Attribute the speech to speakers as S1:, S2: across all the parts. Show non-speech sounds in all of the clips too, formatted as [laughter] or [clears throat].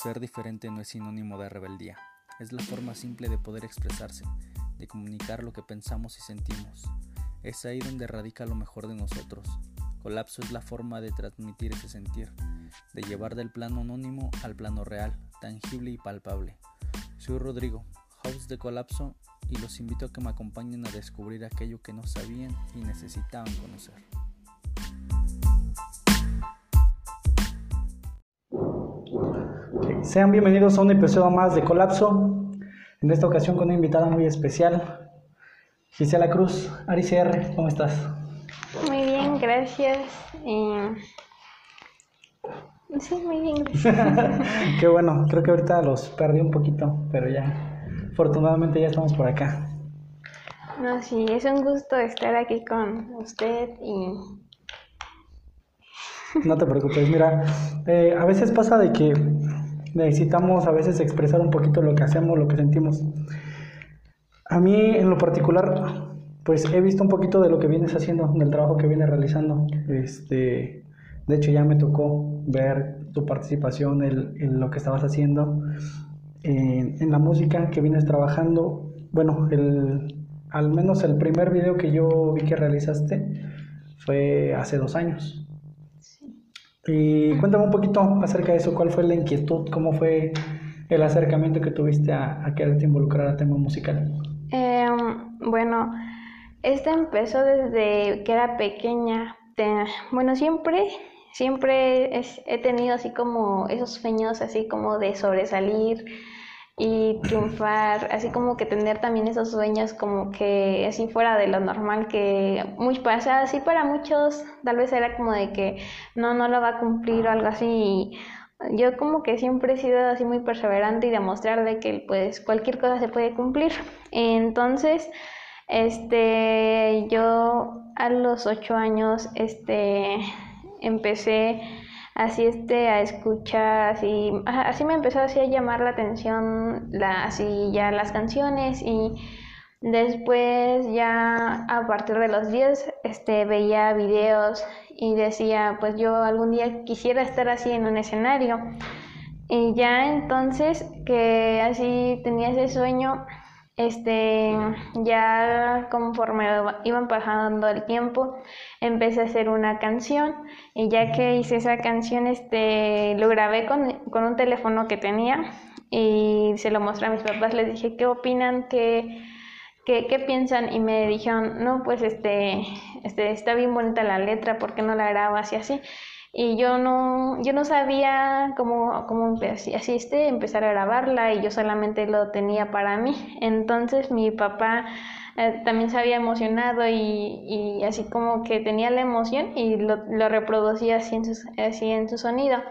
S1: Ser diferente no es sinónimo de rebeldía, es la forma simple de poder expresarse, de comunicar lo que pensamos y sentimos. Es ahí donde radica lo mejor de nosotros. Colapso es la forma de transmitir ese sentir, de llevar del plano anónimo al plano real, tangible y palpable. Soy Rodrigo, host de Colapso, y los invito a que me acompañen a descubrir aquello que no sabían y necesitaban conocer.
S2: Sean bienvenidos a un episodio más de Colapso. En esta ocasión con una invitada muy especial, Gisela Cruz, AriCR, ¿cómo estás?
S3: Muy bien, gracias. Sí, muy bien, gracias. [laughs]
S2: Qué bueno, creo que ahorita los perdí un poquito, pero ya, afortunadamente ya estamos por acá.
S3: No, sí, es un gusto estar aquí con usted y...
S2: No te preocupes, mira, eh, a veces pasa de que necesitamos a veces expresar un poquito lo que hacemos, lo que sentimos. A mí en lo particular, pues he visto un poquito de lo que vienes haciendo, del trabajo que vienes realizando. Este, de hecho ya me tocó ver tu participación en, lo que estabas haciendo, en, la música que vienes trabajando. Bueno, el, al menos el primer video que yo vi que realizaste fue hace dos años. Y cuéntame un poquito acerca de eso, cuál fue la inquietud, cómo fue el acercamiento que tuviste a, a quererte involucrar al tema musical.
S3: Em, bueno, este empezó desde que era pequeña. bueno, siempre, siempre he tenido así como esos sueños, así como de sobresalir, y triunfar, así como que tener también esos sueños como que así fuera de lo normal que muy pasa, así para muchos tal vez era como de que no, no lo va a cumplir o algo así. yo como que siempre he sido así muy perseverante y demostrar de que pues cualquier cosa se puede cumplir. Entonces, este, yo a los ocho años, este, empecé así este a escuchar así así me empezó así a llamar la atención la, así ya las canciones y después ya a partir de los 10 este veía videos y decía pues yo algún día quisiera estar así en un escenario. Y ya entonces que así tenía ese sueño este, ya conforme iban pasando el tiempo, empecé a hacer una canción y ya que hice esa canción, este, lo grabé con, con un teléfono que tenía y se lo mostré a mis papás, les dije, ¿qué opinan? ¿Qué, qué, qué piensan? Y me dijeron, no, pues este, este, está bien bonita la letra, ¿por qué no la grabas y así? Y yo no, yo no sabía cómo, cómo este, empezar a grabarla y yo solamente lo tenía para mí. [laughs] Entonces mi papá eh, también se había emocionado y, y, así como que tenía la emoción y lo, lo reproducía así en, su, así en su sonido.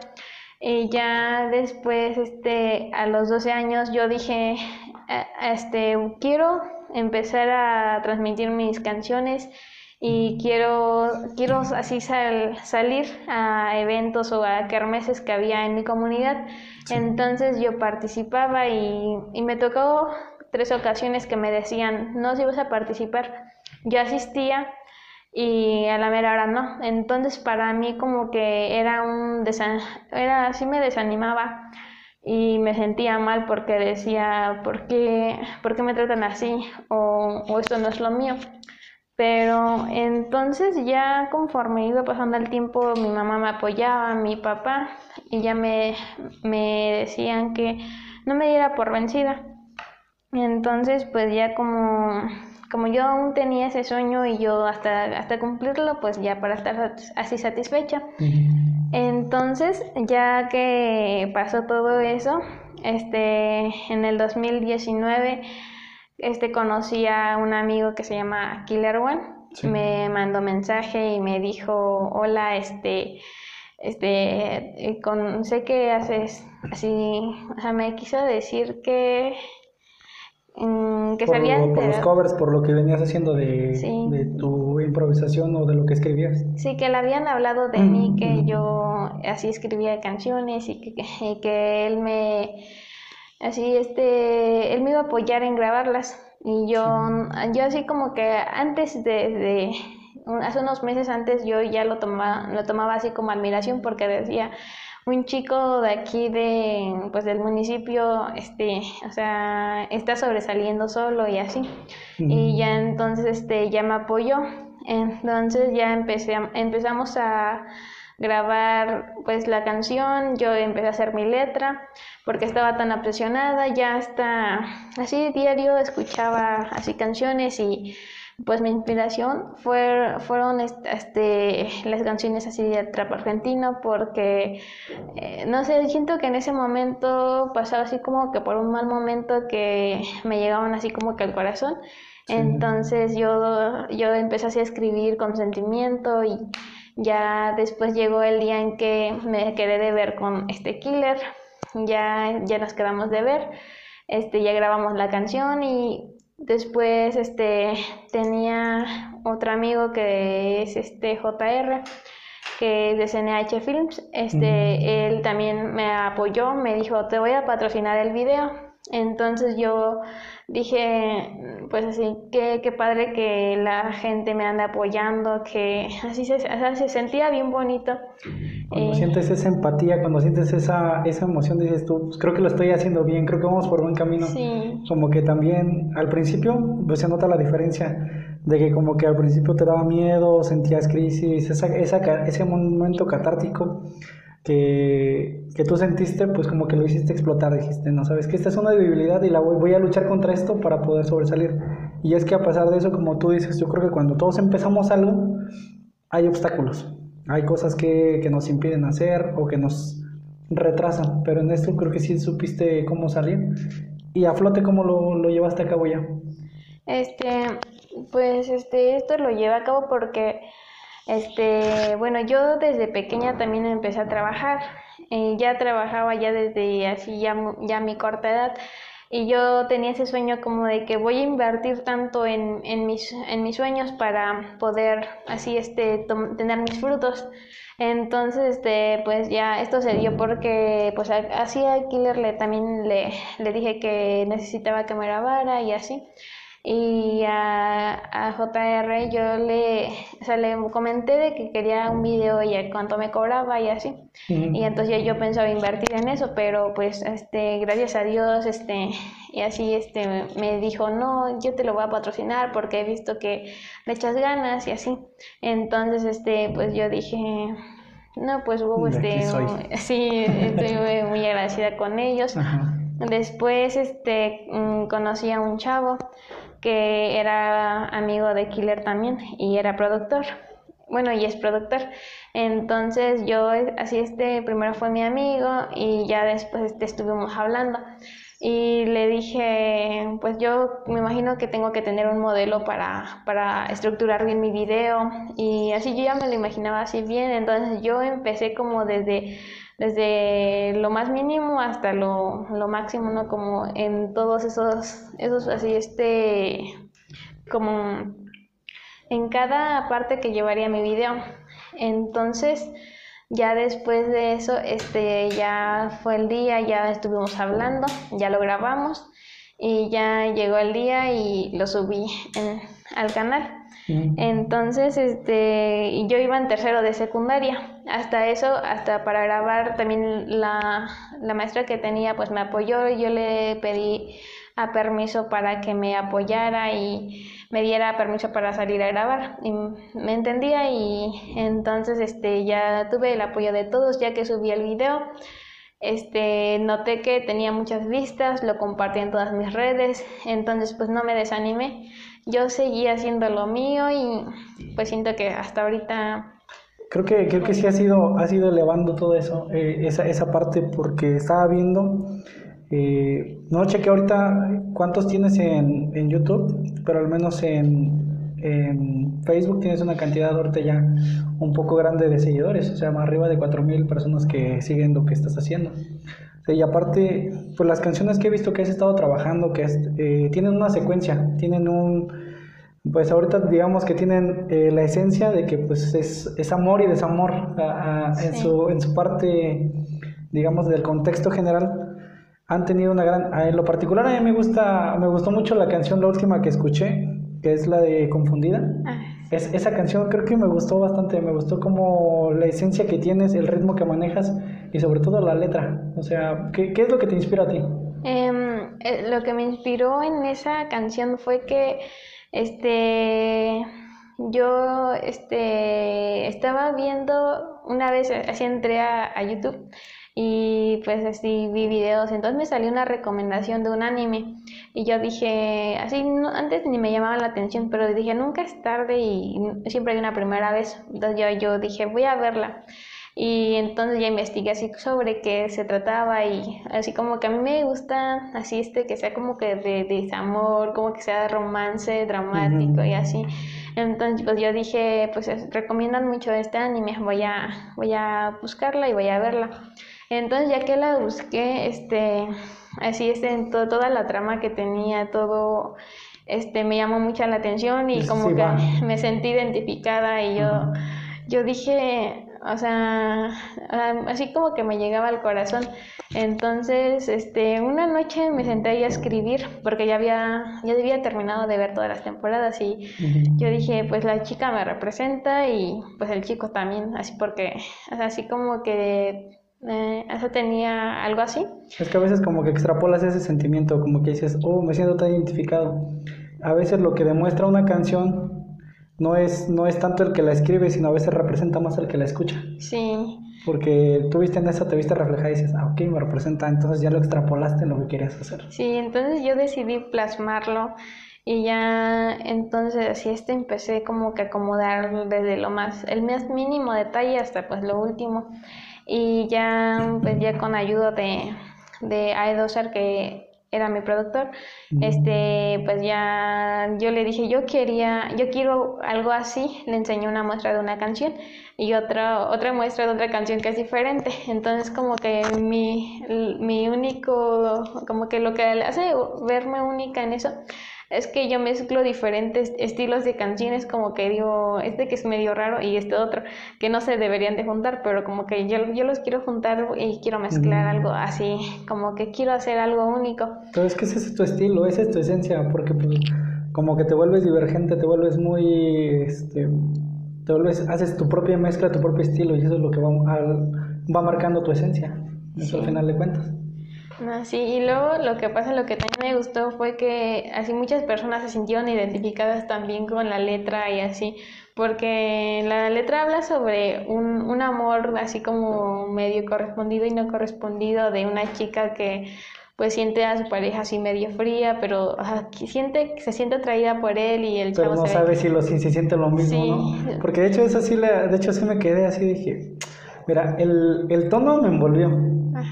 S3: Y ya después, este, a los 12 años, yo dije, eh, este, quiero empezar a transmitir mis canciones y quiero, quiero así salir a eventos o a kermeses que había en mi comunidad. Entonces yo participaba y, y, me tocó tres ocasiones que me decían, no, si vas a participar. Yo asistía y a la mera hora no. Entonces para mí como que era un, era así me desanimaba y me sentía mal porque decía, ¿por qué, ¿por qué me tratan así? O, o esto no es lo mío. Pero entonces ya conforme iba pasando el tiempo, mi mamá me apoyaba, mi papá, y ya me, me decían que no me diera por vencida. Entonces, pues ya como, como yo aún tenía ese sueño y yo hasta, hasta cumplirlo, pues ya para estar así satisfecha. Entonces, ya que pasó todo eso, este, en el 2019 este conocí a un amigo que se llama Killer One. Me mandó mensaje y me dijo, hola, este, este, eh, con, sé que haces así, o sea, me quiso decir que,
S2: mm, que por, sabía... Por los covers, por lo que venías haciendo de, de, tu improvisación o de lo que escribías.
S3: Sí, que le habían hablado de mí, que yo así escribía canciones y que, y que él me así este, él me iba a apoyar en grabarlas. Y yo, yo así como que antes de, hace unos meses antes yo ya lo tomaba, lo tomaba así como admiración porque decía, un chico de aquí de pues del municipio este o sea está sobresaliendo solo y así. Y ya entonces este ya me apoyó. Entonces ya empecé empezamos a grabar pues la canción yo empecé a hacer mi letra porque estaba tan apresionada ya hasta así diario escuchaba así canciones y pues mi inspiración fue, fueron este, las canciones así de trap argentino porque, eh, no sé, siento que en ese momento pasaba así como que por un mal momento que me llegaban así como que al corazón. Entonces yo, yo empecé así a escribir con sentimiento y ya después llegó el día en que me quedé de ver con este killer, ya, ya nos quedamos de ver, este, ya grabamos la canción y Después este, tenía otro amigo que es este JR, que es de CNH Films. Este, Él también me apoyó, me dijo, te voy a patrocinar el video. Entonces yo dije, pues así, qué, qué padre que la gente me anda apoyando, que así se, se sentía bien bonito.
S2: Cuando eh, sientes esa empatía, cuando sientes esa, esa emoción, dices tú, pues creo que lo estoy haciendo bien, creo que vamos por buen camino.
S3: Sí.
S2: Como que también al principio, pues se nota la diferencia de que como que al principio te daba miedo, sentías crisis, esa, esa, ese momento catártico que, que, tú sentiste, pues como que lo hiciste explotar, dijiste, no sabes que esta es una debilidad y la voy, a luchar contra esto para poder sobresalir. Y es que a pesar de eso, como tú dices, yo creo que cuando todos empezamos algo, hay obstáculos, hay cosas que, que nos impiden hacer o que nos retrasan, pero en esto creo que sí supiste cómo salir y a flote cómo lo, lo llevaste a cabo ya.
S3: Este, pues este, esto lo lleva a cabo porque este, bueno, yo desde pequeña también empecé a trabajar. Eh, ya trabajaba ya desde así ya, ya mi corta edad y yo tenía ese sueño como de que voy a invertir tanto en, en, mis, en mis sueños para poder así este, tener mis frutos. Entonces, este, pues ya esto se dio porque pues así a Killer le, también le, le dije que necesitaba que me grabara y así y a, a, JR yo le, o sea, le comenté de que quería un video y cuánto me cobraba y así. Y entonces yo pensaba invertir en eso, pero pues este gracias a Dios este y así este me dijo, "No, yo te lo voy a patrocinar porque he visto que le echas ganas" y así. Entonces este pues yo dije, "No, pues este [laughs] sí, estoy muy agradecida con ellos." Después este mm, conocí a un chavo que era amigo de Killer también y era productor. Bueno, y es productor. Entonces yo, así este, primero fue mi amigo y ya después este, estuvimos hablando. Y le dije, pues yo me imagino que tengo que tener un modelo para, para estructurar bien mi video. Y así yo ya me lo imaginaba así bien. Entonces yo empecé como desde desde lo más mínimo hasta lo, lo máximo, ¿no? Como en todos esos, esos así, este, como en cada parte que llevaría mi video. Entonces, ya después de eso, este, ya fue el día, ya estuvimos hablando, ya lo grabamos y ya llegó el día y lo subí al canal. Entonces, este, yo iba en tercero de secundaria. Hasta eso, hasta para grabar, también la, la maestra que tenía, pues me apoyó. y Yo le pedí a permiso para que me apoyara y me diera permiso para salir a grabar. Y me entendía y entonces, este, ya tuve el apoyo de todos, ya que subí el video. Este, noté que tenía muchas vistas, lo compartí en todas mis redes, entonces pues no me desanimé yo seguí haciendo lo mío y pues siento que hasta ahorita...
S2: Creo que, creo que sí ha sido, ha sido elevando todo eso, eh, esa, esa parte, porque estaba viendo, eh, no chequé ahorita cuántos tienes en, en YouTube, pero al menos en, en, Facebook tienes una cantidad ahorita ya un poco grande de seguidores, o sea, más arriba de 4.000 personas que siguen lo que estás haciendo. Y aparte, pues las canciones que he visto que has estado trabajando, que eh, tienen una secuencia, tienen un, pues ahorita digamos que tienen eh, la esencia de que pues es, amor y desamor en, su, en su parte, digamos, del contexto general. Han tenido una gran, en lo particular a mí me gusta, me gustó mucho la canción, la última que escuché, que es la de Confundida.
S3: Ah,
S2: Es, esa canción creo que me gustó bastante, me gustó como la esencia que tienes, el ritmo que manejas y sobre todo la letra. O sea, ¿qué, qué es lo que te inspira a ti?
S3: Em, eh, lo que me inspiró en esa canción fue que este yo este estaba viendo una vez así entré a, a YouTube y pues así vi videos, entonces me salió una recomendación de un anime y yo dije, así antes ni me llamaba la atención, pero dije, nunca es tarde y siempre hay una primera vez, entonces yo, yo dije, voy a verla. Y entonces ya investigué así sobre qué se trataba y así como que a mí me gusta así este que sea como que de, desamor, como que sea romance, dramático y así. Entonces pues yo dije, pues recomiendan mucho este anime, voy a, voy a buscarla y voy a verla. Entonces ya que la busqué, este, así este, en toda la trama que tenía, todo, este, me llamó mucho la atención y como que me sentí identificada y yo, yo dije, o sea, así como que me llegaba al corazón. Entonces, este, una noche me senté ahí a escribir porque ya había, ya había terminado de ver todas las temporadas y yo dije, pues la chica me representa y pues el chico también, así porque, así como que eh, eso tenía algo así.
S2: Es que a veces como que extrapolas ese sentimiento, como que dices, oh, me siento tan identificado. A veces lo que demuestra una canción no es, no es tanto el que la escribe, sino a veces representa más el que la escucha.
S3: Sí.
S2: Porque tú viste en eso, te viste reflejada y dices, ah, ok, me representa, entonces ya lo extrapolaste en lo que querías hacer.
S3: Sí, entonces yo decidí plasmarlo y ya entonces así este empecé como que acomodar desde lo más, el más mínimo detalle hasta pues lo último y ya pues ya con ayuda de, de Aedoser que era mi productor, este, pues ya yo le dije, yo quería, yo quiero algo así, le enseñé una muestra de una canción y otra, otra muestra de otra canción que es diferente. Entonces como que mi, mi único, como que lo que hace verme única en eso es que yo mezclo diferentes estilos de canciones, como que digo, este que es medio raro y este otro, que no se deberían de juntar, pero como que yo, yo los quiero juntar y quiero mezclar mm. algo así, como que quiero hacer algo único.
S2: Pero es que ese es tu estilo, esa es tu esencia, porque pues, como que te vuelves divergente, te vuelves muy, este, te vuelves, haces tu propia mezcla, tu propio estilo y eso es lo que va, va marcando tu esencia, eso al final de cuentas.
S3: No, sí, y luego lo que pasa, lo que también me gustó fue que así muchas personas se sintieron identificadas también con la letra y así, porque la letra habla sobre un, un amor así como medio correspondido y no correspondido de una chica que pues siente a su pareja así medio fría, pero siente, se siente atraída por él y el
S2: pero no sabe si, lo, si siente lo mismo, ¿no? Porque de hecho eso sí, de hecho sí me quedé así, dije, mira, el, el tono me envolvió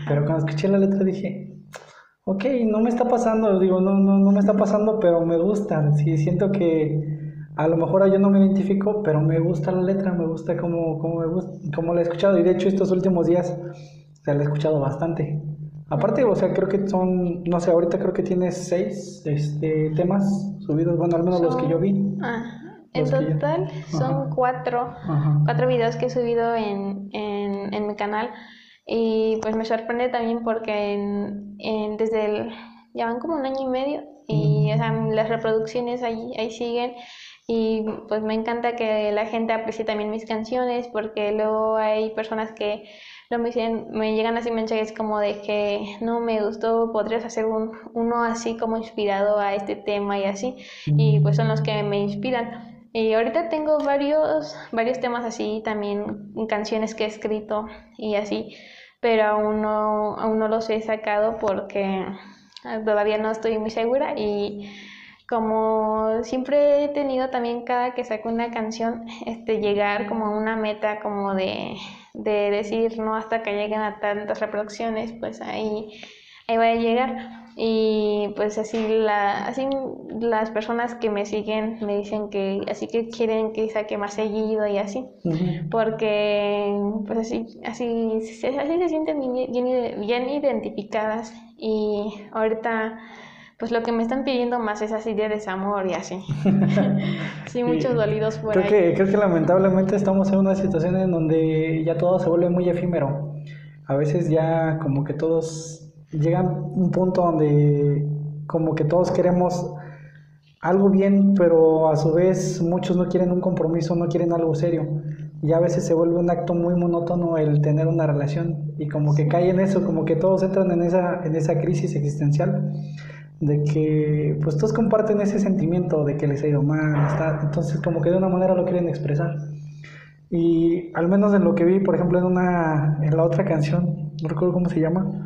S2: pero cuando escuché la letra dije, ok, no me está pasando, digo, no, no, no me está pasando, pero me gusta. Sí, siento que a lo mejor yo no me identifico, pero me gusta la letra, me gusta cómo, cómo, me gusta, cómo la he escuchado. Y de hecho estos últimos días se la he escuchado bastante. Aparte, o sea, creo que son, no sé, ahorita creo que tienes seis este, temas subidos, bueno, al menos los que yo vi.
S3: Ah, en total son cuatro, cuatro videos que he subido en, en, en mi canal. Y pues me sorprende también porque en, desde el, ya van como un año y medio y las reproducciones ahí, ahí siguen. Y pues me encanta que la gente aprecie también mis canciones porque luego hay personas que lo me, dicen, me llegan así mensajes como de que no me gustó, podrías hacer un, uno así como inspirado a este tema y así y pues son los que me inspiran. Y ahorita tengo varios, varios temas así, también canciones que he escrito y así pero aún no, aún no los he sacado porque todavía no estoy muy segura y como siempre he tenido también cada que saco una canción, este, llegar como a una meta como de, de decir, no, hasta que lleguen a tantas reproducciones, pues ahí, ahí voy a llegar. Y pues así, la, así las personas que me siguen me dicen que así que quieren que saque más seguido y así, porque pues así, así, así se sienten bien, bien, identificadas. Y ahorita pues lo que me están pidiendo más es así de desamor y así. [laughs] sí, muchos dolidos por
S2: creo Que, creo que lamentablemente estamos en una situación en donde ya todo se vuelve muy efímero. A veces ya como que todos llega un punto donde como que todos queremos algo bien, pero a su vez muchos no quieren un compromiso, no quieren algo serio. Y a veces se vuelve un acto muy monótono el tener una relación y como que cae en eso, como que todos entran en esa, en esa crisis existencial de que pues todos comparten ese sentimiento de que les ha ido mal, está, entonces como que de una manera lo quieren expresar. Y al menos en lo que vi, por ejemplo, en una en la otra canción, no recuerdo cómo se llama,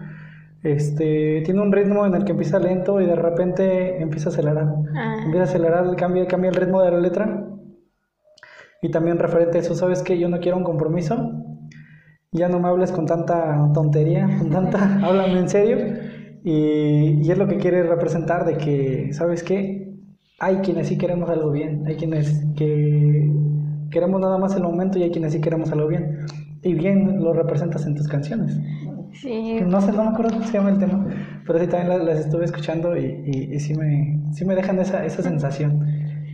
S2: este, tiene un ritmo en el que empieza lento y de repente empieza a acelerar. Ah. Empieza a acelerar, cambia, cambia el ritmo de la letra. Y también referente a eso, ¿sabes que Yo no quiero un compromiso. Ya no me hables con tanta tontería, con tanta, [laughs] háblame en serio. Y, y, es lo que quiere representar de que, ¿sabes qué? Hay quienes sí queremos algo bien, hay quienes que queremos nada más el momento y hay quienes sí queremos algo bien. Y bien lo representas en tus canciones.
S3: Sí.
S2: No sé, no me acuerdo cómo se llama el tema, pero sí también las, estuve escuchando y, y, sí, me, sí me dejan esa, esa sensación.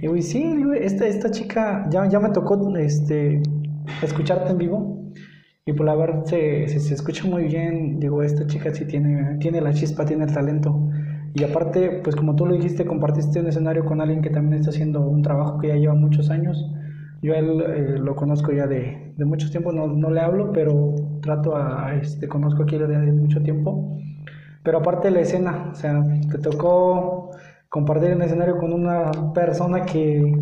S2: Y güey, sí, esta, esta chica, ya, ya me tocó este, escucharte en vivo y por la verdad se, se, escucha muy bien. Digo, esta chica sí tiene, tiene la chispa, tiene el talento. Y aparte, pues como tú lo dijiste, compartiste un escenario con alguien que también está haciendo un trabajo que ya lleva muchos años. Yo a él eh, lo conozco ya de, de mucho tiempo, no, no, le hablo, pero trato a, este, conozco aquí de mucho tiempo. Pero aparte la escena, o sea, te tocó compartir el escenario con una persona que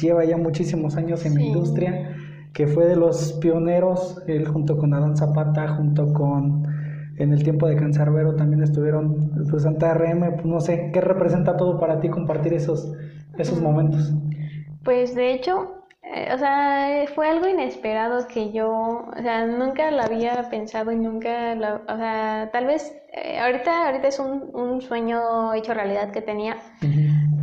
S2: lleva ya muchísimos años en la industria, que fue de los pioneros, él junto con Adán Zapata, junto con en el tiempo de Cancerbero también estuvieron, pues Santa RM, pues no sé, ¿qué representa todo para ti compartir esos, esos momentos?
S3: Pues de hecho, eh, o sea, fue algo inesperado que yo, o sea, nunca lo había pensado y nunca, lo, o sea, tal vez eh, ahorita, ahorita es un, un, sueño hecho realidad que tenía,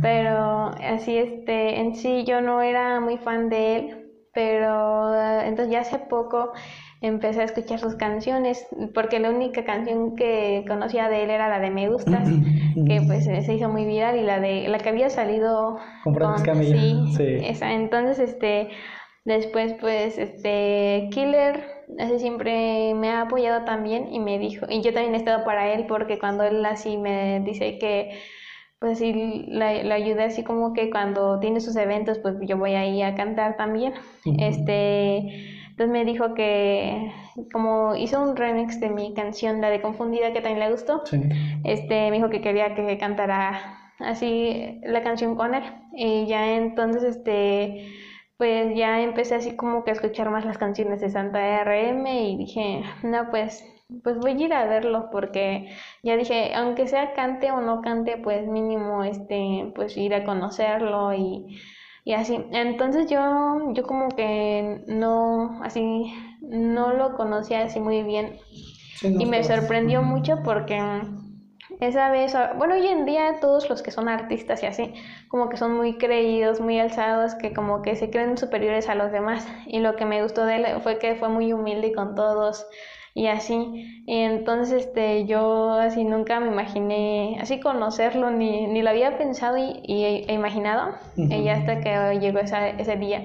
S3: pero así, este, en sí yo no era muy fan de él, pero eh, entonces ya hace poco empecé a escuchar sus canciones, porque la única canción que conocía de él era la de Me Gustas, [clears throat] que pues se hizo muy viral y la de la que había salido
S2: con,
S3: sí, sí, esa. Entonces, este, después pues este Killer así siempre me ha apoyado también y me dijo, y yo también he estado para él porque cuando él así me dice que pues sí, la, la ayudé así como que cuando tiene sus eventos, pues yo voy ahí a cantar también. Este, entonces me dijo que como hizo un remix de mi canción, la de Confundida, que también le gustó, este, me dijo que quería que cantara así la canción con él. Y ya entonces, este, pues ya empecé así como que a escuchar más las canciones de Santa RM y dije, no, pues, pues voy a ir a verlo porque ya dije, aunque sea cante o no cante, pues mínimo, este, pues ir a conocerlo y y así. Entonces yo, yo como que no, así, no lo conocía así muy bien. y me sorprendió mucho porque esa vez, bueno, hoy en día todos los que son artistas y así, como que son muy creídos, muy alzados, que como que se creen superiores a los demás. Y lo que me gustó de él fue que fue muy humilde con todos y así. Y entonces este, yo así nunca me imaginé así conocerlo, ni, ni lo había pensado y, y e imaginado, y hasta que llegó esa, ese día.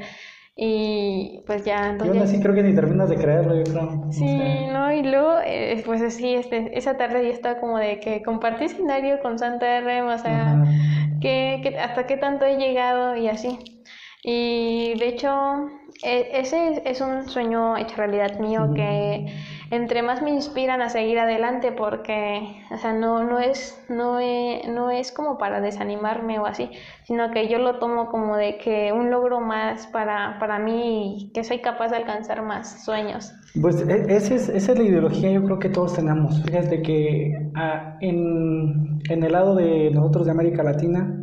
S3: Y pues ya,
S2: entonces... Yo así creo que ni terminas de creerlo, yo creo.
S3: Sí, no, y luego, eh, pues así, este, esa tarde ya estaba como de que compartí escenario con Santa R, o sea, que, que, hasta qué tanto he llegado y así. Y de hecho, e, ese es un sueño hecho realidad mío que entre más me inspiran a seguir adelante porque, o sea, no, no, es, no, no es como para desanimarme o así, sino que yo lo tomo como de que un logro más para, para mí que soy capaz de alcanzar más sueños.
S2: Pues e, esa es, esa es la ideología yo creo que todos tenemos. Fíjate que ah, en, en el lado de nosotros de América Latina,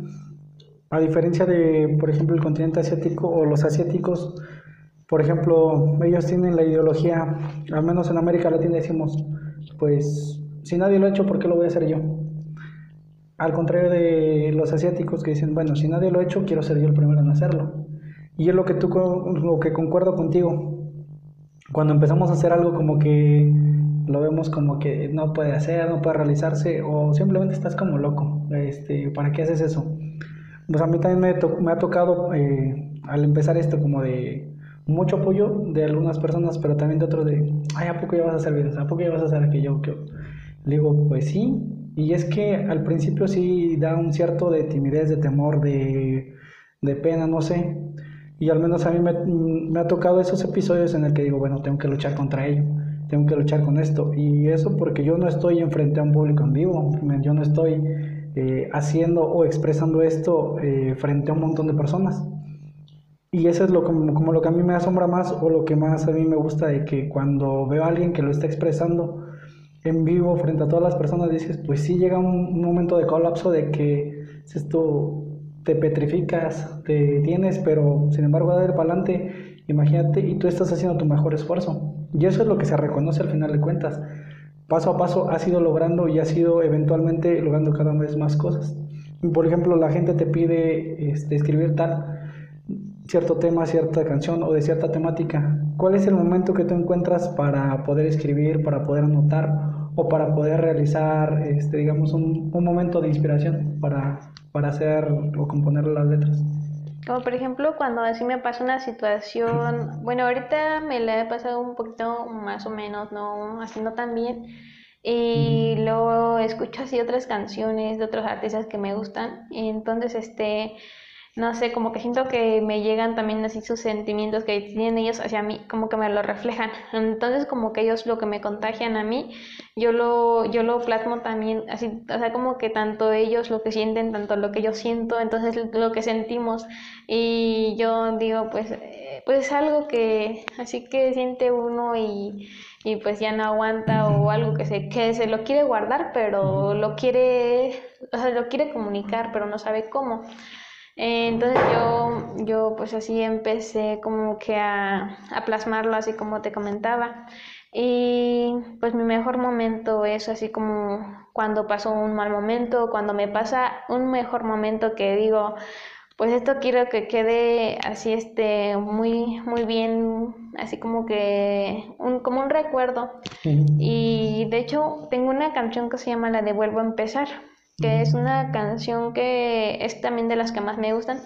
S2: a diferencia de, por ejemplo, el continente asiático o los asiáticos, por ejemplo, ellos tienen la ideología, al menos en América Latina decimos, pues si nadie lo ha hecho, ¿por qué lo voy a hacer yo? Al contrario de los asiáticos que dicen, bueno, si nadie lo ha hecho, quiero ser yo el primero en hacerlo. Y es lo que tú, lo que concuerdo contigo. Cuando empezamos a hacer algo como que lo vemos como que no puede hacer, no puede realizarse, o simplemente estás como loco. Este, ¿Para qué haces eso? Pues a mí también me, me ha tocado eh, al empezar esto como de mucho apoyo de algunas personas, pero también de otros de, ay, ¿a poco ya vas a hacer videos? ¿A poco ya vas a hacer aquello? Le digo, pues sí, Y es que al principio sí da un cierto de timidez, de temor, de, de pena, no sé. Y al menos a mí me, me, ha tocado esos episodios en el que digo, bueno, tengo que luchar contra ello, tengo que luchar con esto. Y eso porque yo no estoy enfrente a un público en vivo, yo no estoy eh, haciendo o expresando esto eh, frente a un montón de personas. Y eso es lo como, lo que a mí me asombra más o lo que más a mí me gusta de que cuando veo a alguien que lo está expresando en vivo frente a todas las personas, dices, pues sí llega un, momento de colapso de que esto te petrificas, te tienes, pero sin embargo a dar para adelante, imagínate, y tú estás haciendo tu mejor esfuerzo. Y eso es lo que se reconoce al final de cuentas paso a paso has ido logrando y has ido eventualmente logrando cada vez más cosas. Por ejemplo, la gente te pide este, escribir tal cierto tema, cierta canción o de cierta temática. ¿Cuál es el momento que tú encuentras para poder escribir, para poder anotar o para poder realizar, este, digamos, un, un momento de inspiración para, para hacer o componer las letras?
S3: Como por ejemplo cuando así me pasa una situación, bueno, ahorita me la he pasado un poquito más o menos, no, no tan bien. Y luego escucho así otras canciones de otros artistas que me gustan. Y entonces, este, no sé, como que siento que me llegan también así sus sentimientos que tienen ellos hacia mí, como que me lo reflejan. Entonces, como que ellos lo que me contagian a mí, yo lo, yo lo plasmo también, así, o sea, como que tanto ellos lo que sienten, tanto lo que yo siento, entonces lo que sentimos. Y yo digo, pues, eh, pues algo que, así que siente uno y, y pues ya no aguanta o algo que se, que se lo quiere guardar, pero lo quiere, o sea, lo quiere comunicar, pero no sabe cómo. Entonces yo, yo pues así empecé como que a, a, plasmarlo así como te comentaba. Y pues mi mejor momento es así como cuando pasó un mal momento, cuando me pasa un mejor momento que digo, pues esto quiero que quede así este muy muy bien así como que un como un recuerdo. Y de hecho tengo una canción que se llama la de vuelvo a empezar que es una canción que es también de las que más me gustan,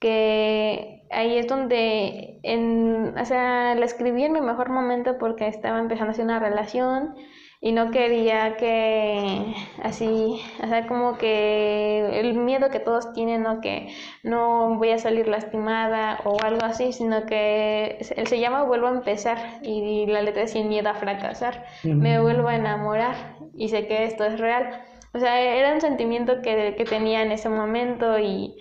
S3: que ahí es donde, en, o sea, la escribí en mi mejor momento porque estaba empezando a hacer una relación y no quería que así, o sea, como que el miedo que todos tienen, ¿no? Que no voy a salir lastimada o algo así, sino que él se llama Vuelvo a empezar y la letra es sin miedo a fracasar, me vuelvo a enamorar y sé que esto es real. O sea, era un sentimiento que, que tenía en ese momento y,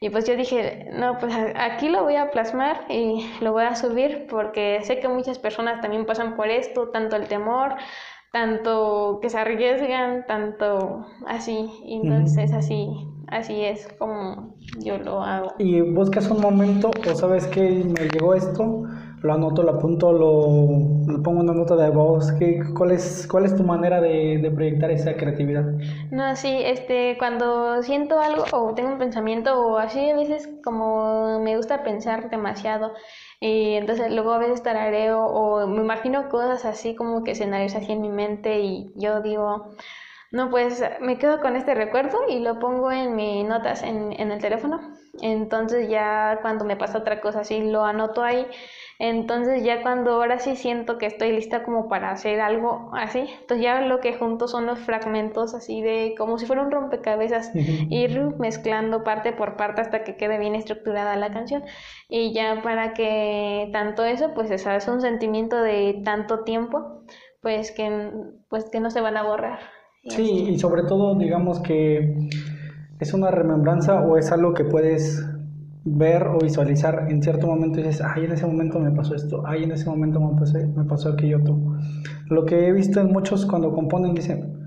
S3: y pues yo dije, no, pues aquí lo voy a plasmar y lo voy a subir porque sé que muchas personas también pasan por esto, tanto el temor, tanto que se arriesgan, tanto así. Y entonces así, así es como yo lo hago.
S2: ¿Y buscas un momento o sabes que me llegó esto? Lo anoto, lo apunto, lo, pongo una nota de voz. ¿Qué, cuál, es, ¿Cuál es tu manera de, de, proyectar esa creatividad?
S3: No, sí, este, cuando siento algo o tengo un pensamiento o así, a veces como me gusta pensar demasiado y entonces luego a veces tarareo o me imagino cosas así como que escenarios así en mi mente y yo digo... No, pues me quedo con este recuerdo y lo pongo en mis notas en, en el teléfono. Entonces ya cuando me pasa otra cosa así, lo anoto ahí entonces ya cuando ahora sí siento que estoy lista como para hacer algo así, entonces ya lo que junto son los fragmentos así de como si fuera un rompecabezas, [laughs] ir mezclando parte por parte hasta que quede bien estructurada la canción y ya para que tanto eso pues es un sentimiento de tanto tiempo pues que pues que no se van a borrar.
S2: Sí, y sobre todo digamos que es una remembranza o es algo que puedes ver o visualizar en cierto momento dices, ay, en ese momento me pasó esto, ay, en ese momento me pasó, me pasó aquello otro. Lo que he visto en muchos cuando componen dicen,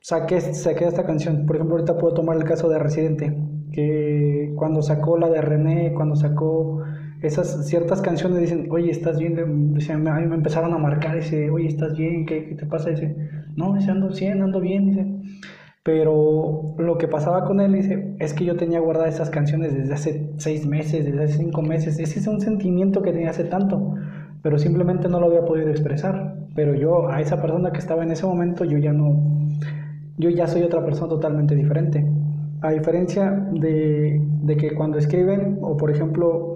S2: saqué, saqué esta canción. Por ejemplo, ahorita puedo tomar el caso de Residente, que cuando sacó la de René, cuando sacó esas ciertas canciones dicen, oye, ¿estás bien? a mí me empezaron a marcar, dice, oye, ¿estás bien? ¿Qué, qué te pasa? Dice, no, dice, ando bien, ando bien, dice. Pero lo que pasaba con él, es que yo tenía guardadas esas canciones desde hace seis meses, desde hace cinco meses. Ese es un sentimiento que tenía hace tanto, pero simplemente no lo había podido expresar. Pero yo, a esa persona que estaba en ese momento, yo ya no, yo ya soy otra persona totalmente diferente. A diferencia de, de que cuando escriben, o por ejemplo,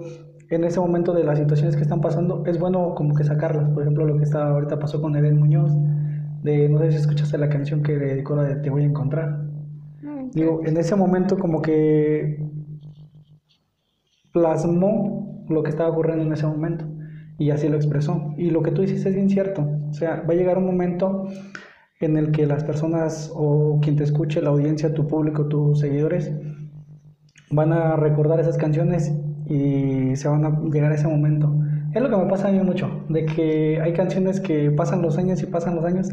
S2: en ese momento de las situaciones que están pasando, es bueno como que sacarlas. Por ejemplo, lo que está ahorita pasó con Eden Muñoz de, no sé si escuchaste la canción que dedicó la de Te voy a encontrar.
S3: Mm,
S2: Digo, en ese momento como que plasmó lo que estaba ocurriendo en ese momento y así lo expresó. Y lo que tú dices es bien cierto. O sea, va a llegar un momento en el que las personas o quien te escuche, la audiencia, tu público, tus seguidores, van a recordar esas canciones y se van a llegar a ese momento. Es lo que me pasa a mí mucho, de que hay canciones que pasan los años y pasan los años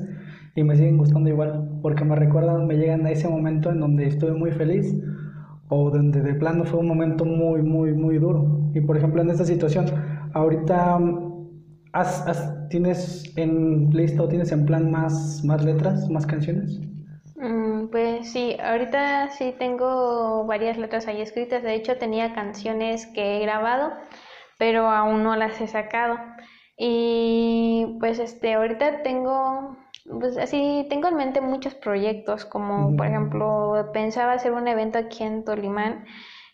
S2: y me siguen gustando igual, porque me recuerdan, me llegan a ese momento en donde estuve muy feliz o donde de plano fue un momento muy, muy, muy duro. Y por ejemplo, en esta situación, ahorita ¿has, has- tienes en lista o tienes en plan más, más letras, más canciones?
S3: Mm, Pues sí, ahorita sí tengo varias letras ahí escritas. De hecho, tenía canciones que he grabado, pero aún no las he sacado. Y pues este, ahorita tengo, pues así, tengo en mente muchos proyectos, como por ejemplo, pensaba hacer un evento aquí en Tolimán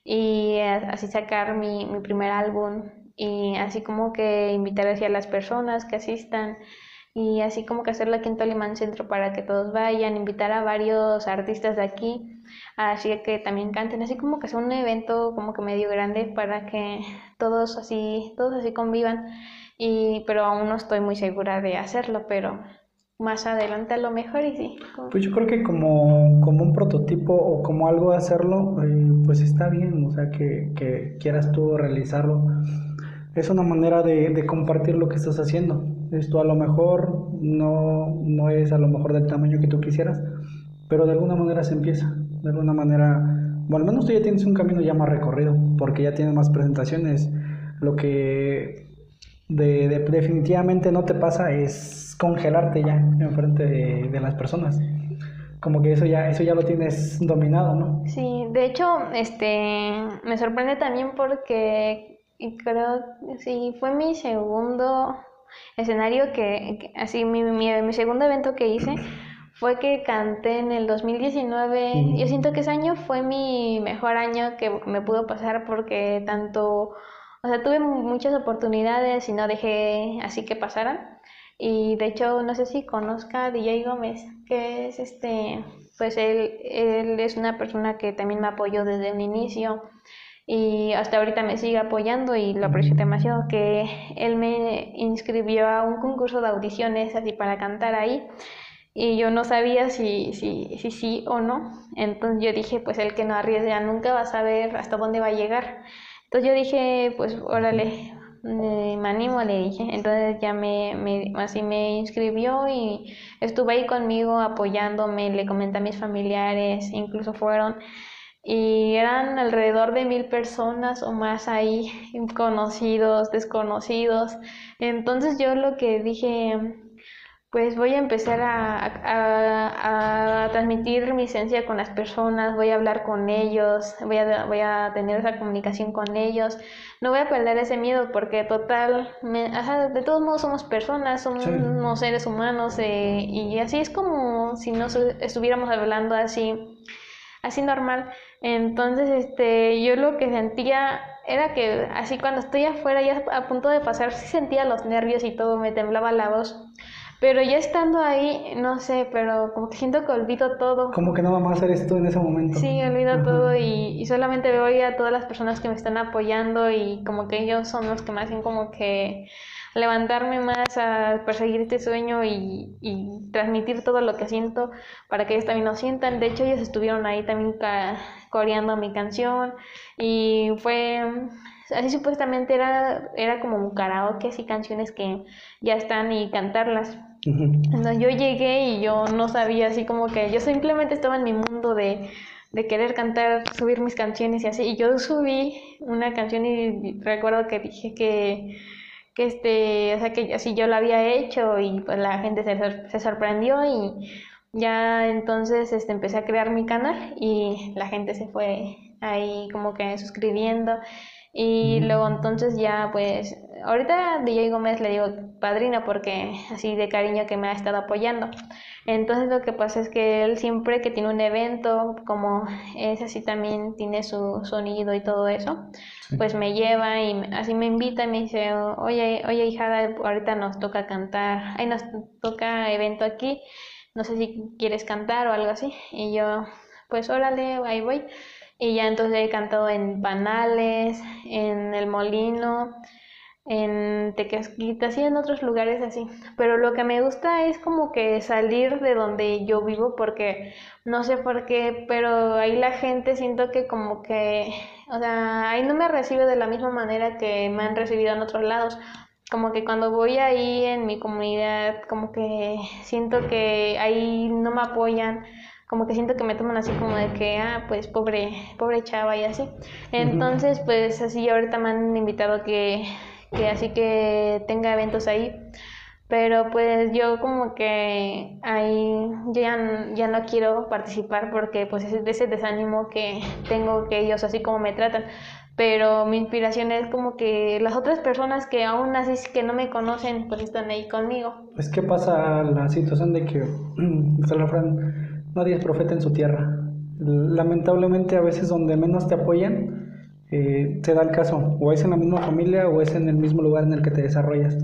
S3: y eh, así sacar mi, mi primer álbum y así como que invitar así a las personas que asistan y así como que hacerlo aquí en Tolimán Centro para que todos vayan, invitar a varios artistas de aquí, así que también canten, así como que sea un evento como que medio grande para que todos así, todos así convivan, y pero aún no estoy muy segura de hacerlo, pero más adelante a lo mejor y sí.
S2: Pues yo creo que como, como un prototipo o como algo de hacerlo, eh, pues está bien, o sea, que, que quieras tú realizarlo. Es una manera de, de compartir lo que estás haciendo. Esto a lo mejor no, no es a lo mejor del tamaño que tú quisieras, pero de alguna manera se empieza. De alguna manera, bueno, al menos tú ya tienes un camino ya más recorrido, porque ya tienes más presentaciones. Lo que de, de- definitivamente no te pasa es congelarte ya enfrente de, de las personas. Como que eso ya, eso ya lo tienes dominado, ¿no?
S3: Sí, de hecho, este, me sorprende también porque creo, sí, fue mi segundo escenario que, que- así, mi, mi, mi segundo evento que hice fue que canté en el 2019.
S2: Mm.
S3: Yo siento que ese año fue mi mejor año que me pudo pasar porque tanto, o sea, tuve muchas oportunidades y no dejé así que pasaran. Y de hecho, no sé si conozca a DJ Gómez, que es este, pues él, él es una persona que también me apoyó desde un inicio y hasta ahorita me sigue apoyando y lo aprecio demasiado, que él me inscribió a un concurso de audiciones así para cantar ahí y yo no sabía si, si, si sí o no. Entonces yo dije, pues el que no arriesga nunca va a saber hasta dónde va a llegar. Entonces yo dije, pues órale, me, me animo, le dije. Entonces ya me, me, así me inscribió y estuve ahí conmigo apoyándome, le comenté a mis familiares, incluso fueron. Y eran alrededor de mil personas o más ahí, conocidos, desconocidos. Entonces yo lo que dije, pues voy a empezar a, a, a transmitir mi esencia con las personas, voy a hablar con ellos, voy a, voy a tener esa comunicación con ellos. No voy a perder ese miedo porque total, me- ajá, de todos modos somos personas, somos
S2: Sí.
S3: seres humanos eh, y así es como si nos estuviéramos hablando así, así normal. Entonces, este, yo lo que sentía era que así cuando estoy afuera ya a punto de pasar, sí sentía los nervios y todo, me temblaba la voz. Pero ya estando ahí, no sé, pero como que siento que olvido todo.
S2: Como que nada más eres tú en ese momento.
S3: Sí, olvido todo y, y solamente veo a todas las personas que me están apoyando y como que ellos son los que me hacen como que levantarme más a perseguir este sueño y, y transmitir todo lo que siento para que ellos también lo sientan. De hecho, ellos estuvieron ahí también ca- coreando mi canción y fue así supuestamente era, era como un karaoke, así canciones que ya están y cantarlas.
S2: Ujú.
S3: Entonces yo llegué y yo no sabía así como que yo simplemente estaba en mi mundo de, de querer cantar, subir mis canciones y así. Y yo subí una canción y recuerdo que dije que, que este, o sea que así yo la había hecho y pues la gente se, sor- se sorprendió y ya entonces este, empecé a crear mi canal y la gente se fue ahí como que suscribiendo. Y luego entonces ya pues, ahorita DJ Gómez le digo padrino porque así de cariño que me ha estado apoyando. Entonces lo que pasa es que él siempre que tiene un evento, como es así también tiene su sonido y todo eso, pues me lleva y así me invita y me dice, oye, oye hijada, ahorita nos toca cantar, ahí nos toca evento aquí, no sé si quieres cantar o algo así. Y yo, pues órale, ahí voy. Y ya entonces he cantado en Panales, en El Molino, en Tequesquita, y en otros lugares así. Pero lo que me gusta es como que salir de donde yo vivo porque no sé por qué, pero ahí la gente siento que como que, o sea, ahí no me recibe de la misma manera que me han recibido en otros lados. Como que cuando voy ahí en mi comunidad, como que siento que ahí no me apoyan como que siento que me toman así como de que, ah, pues pobre, pobre chava y así. Entonces, pues así ahorita me han invitado que que así que tenga eventos ahí. Pero pues yo como que ahí ya, ya no quiero participar porque pues es ese desánimo que tengo que ellos así como me tratan. Pero mi inspiración es como que las otras personas que aún así que no me conocen pues están ahí conmigo.
S2: Es que pasa la situación de que, [clears throat] Fran, nadie es profeta en su tierra. Lamentablemente a veces donde menos te apoyan, eh, te da el caso, o es en la misma familia o es en el mismo lugar en el que te desarrollas.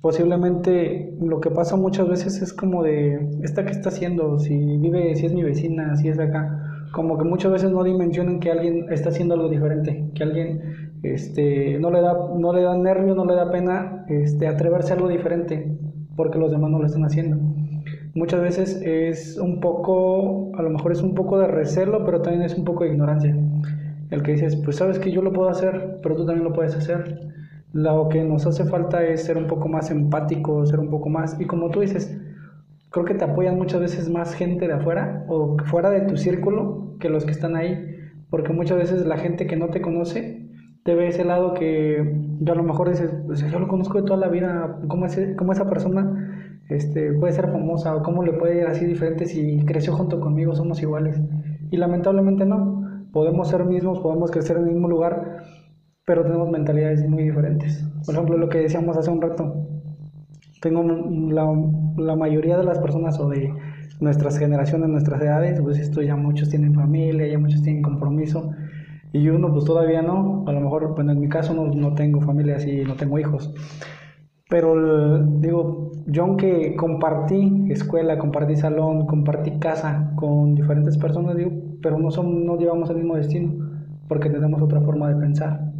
S2: Posiblemente lo que pasa muchas veces es como de, ¿esta qué está haciendo? Si vive, si es mi vecina, si es de acá. Como que muchas veces no dimensionan que alguien está haciendo algo diferente, que alguien este, no, le da, no le da nervio, no le da pena este, atreverse a algo diferente, porque los demás no lo están haciendo. Muchas veces es un poco, a lo mejor es un poco de recelo, pero también es un poco de ignorancia el que dices, pues sabes que yo lo puedo hacer, pero tú también lo puedes hacer. Lo que nos hace falta es ser un poco más empático, ser un poco más, y como tú dices, creo que te apoyan muchas veces más gente de afuera o fuera de tu círculo que los que están ahí, porque muchas veces la gente que no te conoce te ve ese lado que yo a lo mejor dices, pues yo lo conozco de toda la vida, ¿cómo, cómo esa persona este, puede ser famosa o cómo le puede ir así diferente si creció junto conmigo, somos iguales? Y lamentablemente no podemos ser mismos, podemos crecer en el mismo lugar, pero tenemos mentalidades muy diferentes. Por ejemplo, lo que decíamos hace un rato, tengo la, la mayoría de las personas o de nuestras generaciones, nuestras edades, pues esto ya muchos tienen familia, ya muchos tienen compromiso, y uno pues todavía no, a lo mejor, bueno, en mi caso no, no tengo familia así, no tengo hijos, pero digo, yo aunque compartí escuela, compartí salón, compartí casa con diferentes personas, digo, pero no, son, no llevamos el mismo destino, porque tenemos otra forma de pensar.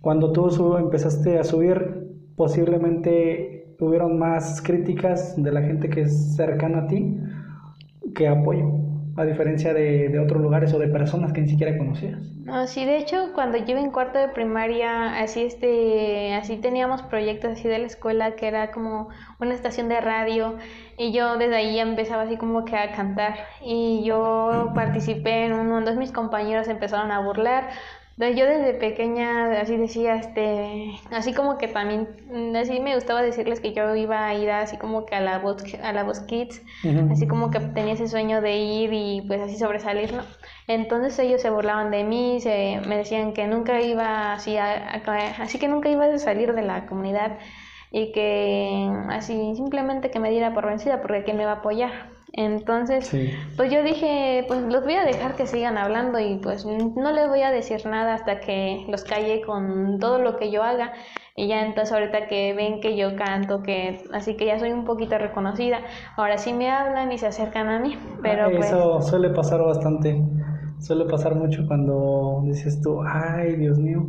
S2: Cuando tú empezaste a subir, posiblemente hubieron más críticas de la gente que es cercana a ti que apoyo a diferencia de, de, otros lugares o de personas que ni siquiera conocías.
S3: No, sí, de hecho, cuando yo en cuarto de primaria, así este, así teníamos proyectos así de la escuela que era como una estación de radio y yo desde ahí empezaba así como que a cantar y yo [laughs] participé en uno, dos mis compañeros empezaron a burlar yo desde pequeña así decía, este, así como que también, mm, así me gustaba decirles que yo iba a ir así como que a la voz, a la voz Kids, así como que tenía ese sueño de ir y pues así sobresalir, ¿no? Entonces ellos se burlaban de mí, se, me decían que nunca iba así, a, así que nunca iba a salir de la comunidad y que así simplemente que me diera por vencida porque quién me va a apoyar. Entonces, pues yo dije, pues los voy a dejar que sigan hablando y pues no les voy a decir nada hasta que los calle con todo lo que yo haga. Y ya entonces ahorita que ven que yo canto, que así que ya soy un poquito reconocida, ahora sí me hablan y se acercan a mí. Pero
S2: ah, Eso pues suele pasar bastante, suele pasar mucho cuando dices tú, ay Dios mío,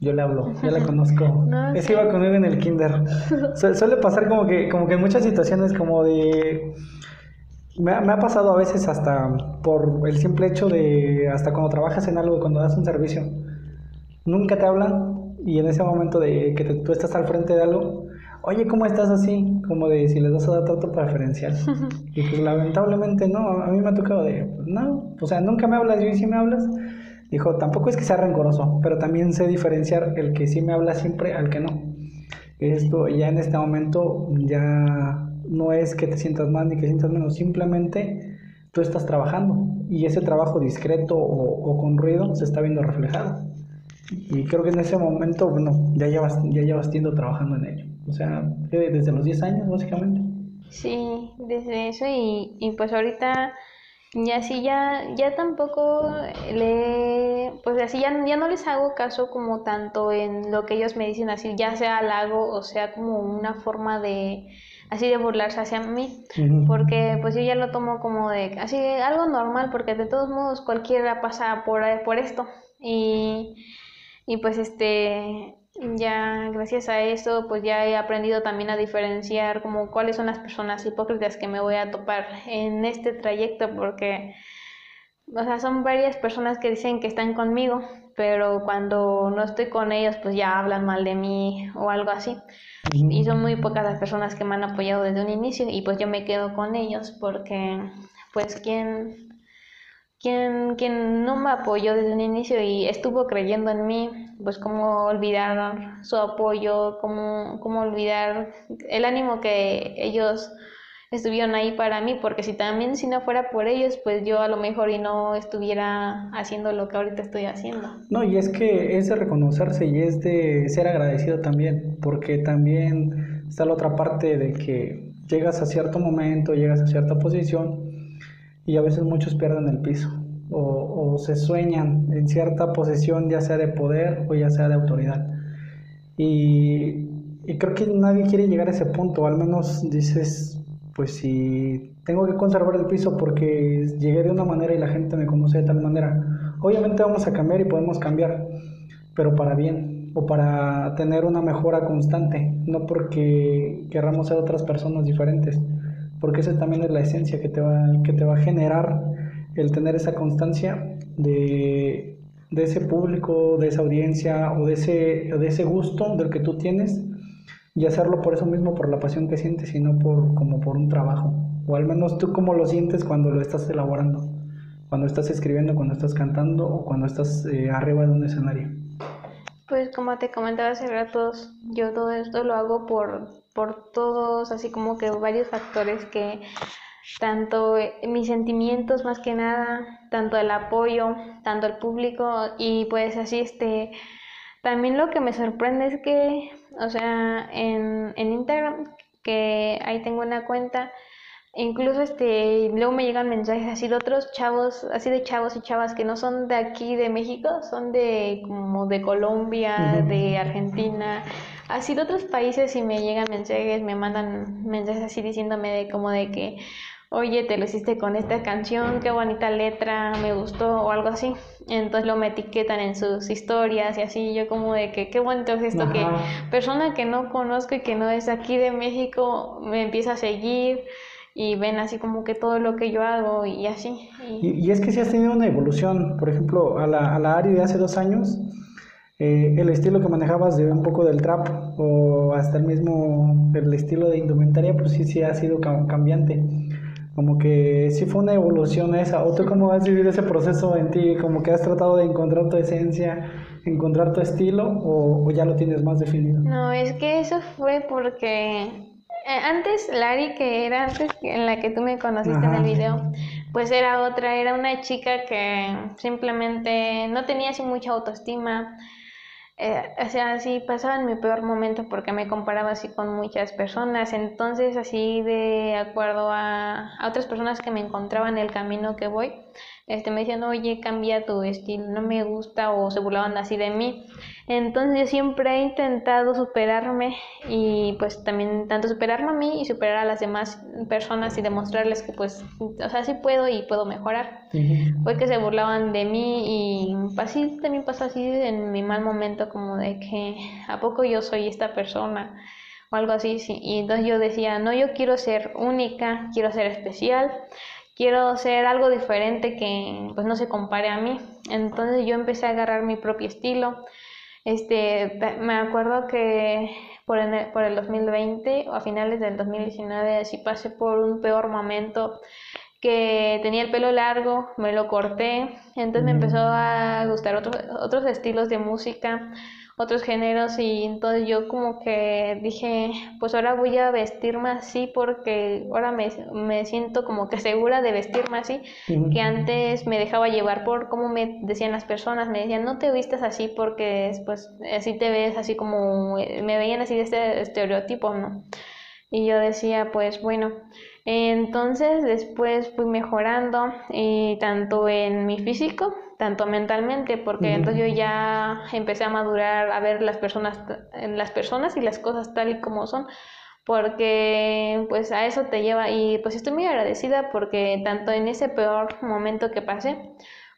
S2: yo le hablo, ya la conozco. [laughs] no, es iba conmigo en el kinder. [laughs] suele pasar como que, como que en muchas situaciones como de me ha, pasado a veces hasta por el simple hecho de, hasta cuando trabajas en algo, cuando das un servicio, nunca te hablan y en ese momento de que tú estás al frente de algo, oye, ¿cómo estás así? Como de si les das a dar trato preferencial. [laughs] y pues lamentablemente no, a mí me ha tocado de, no, o sea, nunca me hablas, yo y si me hablas. Dijo, tampoco es que sea rencoroso, pero también sé diferenciar el que sí me habla siempre al que no. Esto ya en este momento ya no es que te sientas más ni que sientas menos, simplemente tú estás trabajando y ese trabajo discreto o, con ruido se está viendo reflejado. Y creo que en ese momento, bueno, ya llevas, ya llevas tiempo trabajando en ello. O sea, desde los 10 años, básicamente.
S3: Sí, desde eso y, y pues ahorita ya sí, ya, ya tampoco le, pues así ya, ya no les hago caso como tanto en lo que ellos me dicen así, ya sea halago o sea como una forma de, así de burlarse hacia mí, porque pues yo ya lo tomo como de, así algo normal, porque de todos modos cualquiera pasa por, por esto. Y, y pues este, ya gracias a eso pues ya he aprendido también a diferenciar como cuáles son las personas hipócritas que me voy a topar en este trayecto porque o sea son varias personas que dicen que están conmigo pero cuando no estoy con ellos pues ya hablan mal de mí o algo así y son muy pocas las personas que me han apoyado desde un inicio y pues yo me quedo con ellos porque pues quien no me apoyó desde un inicio y estuvo creyendo en mí, pues cómo olvidar su apoyo, cómo, cómo olvidar el ánimo que ellos estuvieron ahí para mí, porque si también si no fuera por ellos, pues yo a lo mejor y no estuviera haciendo lo que ahorita estoy haciendo.
S2: No, y es que es de reconocerse y es de ser agradecido también, porque también está la otra parte de que llegas a cierto momento, llegas a cierta posición y a veces muchos pierden el piso o, se sueñan en cierta posición ya sea de poder o ya sea de autoridad. Y, creo que nadie quiere llegar a ese punto, al menos dices, pues si tengo que conservar el piso porque llegué de una manera y la gente me conoce de tal manera, obviamente vamos a cambiar y podemos cambiar, pero para bien o para tener una mejora constante, no porque querramos ser otras personas diferentes porque esa también es la esencia que te va, que te va a generar el tener esa constancia de, de ese público, de esa audiencia o de ese, de ese gusto del que tú tienes y hacerlo por eso mismo, por la pasión que sientes y no por, como por un trabajo. O al menos tú cómo lo sientes cuando lo estás elaborando, cuando estás escribiendo, cuando estás cantando o cuando estás eh, arriba de un escenario.
S3: Pues como te comentaba hace rato, yo todo esto lo hago por por todos, así como que varios factores que tanto eh, mis sentimientos más que nada, tanto el apoyo, tanto el público y pues así este también lo que me sorprende es que, o sea, en, en Instagram, que ahí tengo una cuenta, incluso este, luego me llegan mensajes así de otros chavos, así de chavos y chavas que no son de aquí de México, son de como de Colombia, de Argentina, así de otros países y me llegan mensajes, me mandan mensajes así diciéndome de como de que, oye, te lo hiciste con esta canción, qué bonita letra, me gustó o algo así. Entonces lo me etiquetan en sus historias y así, yo como de que qué bonito es esto, que persona que no conozco y que no es aquí de México me empieza a seguir y ven así como que todo lo que yo hago y así.
S2: Y, es que si has tenido una evolución, por ejemplo, a la, a la Ari de hace dos años eh, el estilo que manejabas de un poco del trap o hasta el mismo el estilo de indumentaria, pues sí, sí ha sido cambiante. Como que sí fue una evolución esa. ¿O tú cómo has vivido ese proceso en ti? Como que has tratado de encontrar tu esencia, encontrar tu estilo o, ya lo tienes más definido?
S3: No, es que eso fue porque eh, antes, Lari, que era antes en la que tú me conociste en el video, pues era otra, era una chica que simplemente no tenía así mucha autoestima, eh, o sea, sí pasaba en mi peor momento porque me comparaba así con muchas personas, entonces así de acuerdo a, a otras personas que me encontraban en el camino que voy, este, me decían, oye, cambia tu estilo, no me gusta, o se burlaban así de mí. Entonces yo siempre he intentado superarme y pues también tanto superarme a mí y superar a las demás personas y demostrarles que pues, o sea, sí puedo y puedo mejorar. Fue que se burlaban de mí y así también pasó así en mi mal momento como de que a poco yo soy esta persona o algo así. Sí. Y entonces yo decía, no, yo quiero ser única, quiero ser especial quiero ser algo diferente que pues no se compare a mí. Entonces yo empecé a agarrar mi propio estilo. Este, me acuerdo que por, el, por el 2020 o a finales del 2019 así pasé por un peor momento que tenía el pelo largo, me lo corté, entonces me empezó a gustar otros, otros estilos de música otros géneros y entonces yo como que dije, pues ahora voy a vestirme así porque ahora me, me siento como que segura de vestirme así, que antes me dejaba llevar por cómo me decían las personas, me decían, no te vistas así porque pues así te ves, así como me veían así de este estereotipo, ¿no? Y yo decía, pues bueno, entonces después fui mejorando y tanto en mi físico, tanto mentalmente, porque entonces yo ya empecé a madurar, a ver las personas, las personas y las cosas tal y como son, porque pues a eso te lleva y pues estoy muy agradecida porque tanto en ese peor momento que pasé,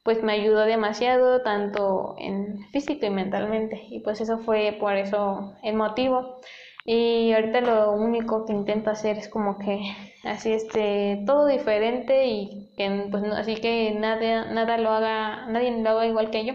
S3: pues me ayudó demasiado tanto en físico y mentalmente y pues eso fue por eso el motivo y ahorita lo único que intento hacer es como que [laughs] así este todo diferente y que pues así que nada nada lo haga nadie lo haga igual que yo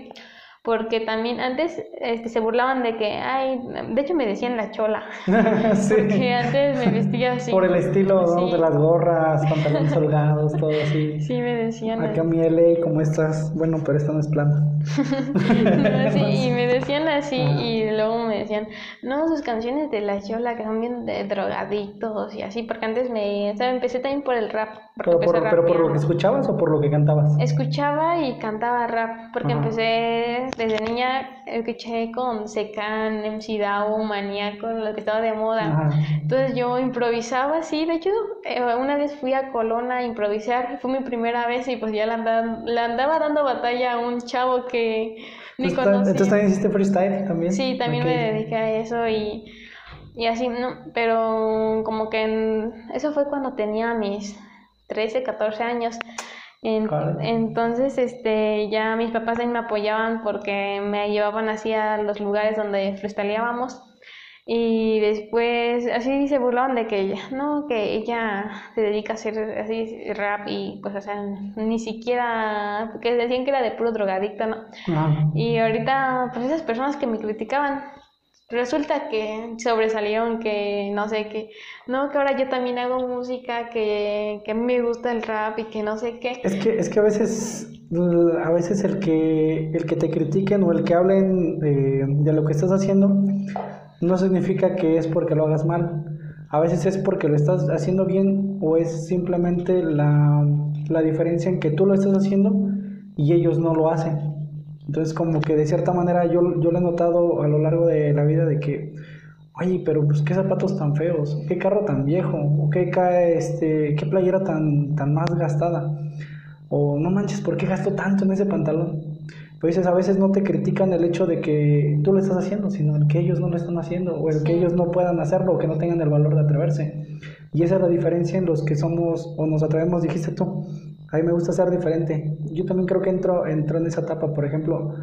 S3: porque también antes este, se burlaban de que, ay, de hecho me decían la chola, [laughs] sí. porque antes me vestía así.
S2: Por el estilo de las gorras, pantalones holgados, todo así. [laughs]
S3: Sí, me decían
S2: Acá mi L, ¿cómo estás? Bueno, pero esta no es plana. [laughs]
S3: sí, y me decían así, y luego me decían, no, sus canciones de la chola que son bien de drogadictos y así, porque antes me, o sea, empecé también por el rap.
S2: Pero por, ¿Pero por lo que escuchabas o por lo que cantabas?
S3: Escuchaba y cantaba rap, porque empecé desde niña escuché con Secan, MC Dao, Maníaco, lo que estaba de moda. Entonces yo improvisaba así. De hecho, eh, una vez fui a Colona a improvisar. Fue mi primera vez y pues ya le andaba, le andaba dando batalla a un chavo que
S2: ni conocía. ¿Entonces también hiciste freestyle también?
S3: Sí, también me dediqué a eso y, y así, ¿no? Pero como que eso fue cuando tenía mis 13, 14 años entonces, este, ya mis papás ahí me apoyaban porque me llevaban así a los lugares donde freestyleábamos. Y después, así se burlaban de que ella, no, que ella se dedica a hacer así rap y pues, o sea, ni siquiera, porque decían que era de puro drogadicta, ¿no? Y ahorita, pues esas personas que me criticaban, resulta que sobresalieron que no sé qué, no que ahora yo también hago música que, que me gusta el rap y que no sé qué.
S2: Es que es que a veces a veces el que el que te critiquen o el que hablen de, de lo que estás haciendo no significa que es porque lo hagas mal. A veces es porque lo estás haciendo bien o es simplemente la, la diferencia en que tú lo estás haciendo y ellos no lo hacen entonces, como que de cierta manera yo, yo lo he notado a lo largo de la vida de que, oye, pero pues qué zapatos tan feos, qué carro tan viejo, qué, este, qué playera tan, tan más gastada, o no manches, ¿por qué gasto tanto en ese pantalón? Pues a veces no te critican el hecho de que tú lo estás haciendo, sino el que ellos no lo están haciendo, o el que ellos no puedan hacerlo, o que no tengan el valor de atreverse. Y esa es la diferencia en los que somos o nos atrevemos, dijiste tú, a mí me gusta ser diferente. Yo también creo que entro, entro en esa etapa, por ejemplo,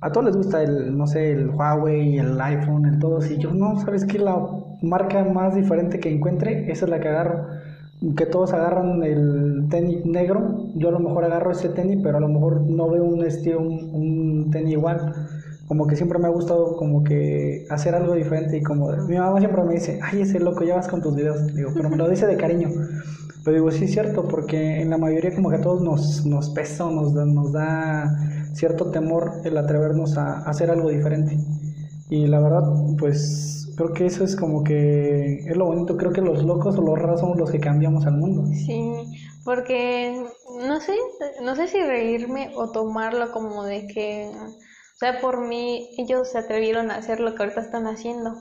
S2: a todos les gusta el, no sé, el Huawei, el iPhone, el todo. Si yo no, ¿sabes qué? La marca más diferente que encuentre, esa es la que agarro. Que todos agarran el tenis negro, yo a lo mejor agarro ese tenis, pero a lo mejor no veo un estilo, un, tenis igual. Como que siempre me ha gustado como que hacer algo diferente y como mi mamá siempre me dice, ay, ese loco, ya vas con tus videos. Digo, pero me lo dice de cariño. Pero digo, sí es cierto, porque en la mayoría como que a todos nos, nos pesa o nos da, cierto temor el atrevernos a, hacer algo diferente. Y la verdad, pues creo que eso es como que es lo bonito, creo que los locos o los raros somos los que cambiamos al mundo.
S3: Sí, porque no sé, no sé si reírme o tomarlo como de que sea, por mí ellos se atrevieron a hacer lo que ahorita están haciendo.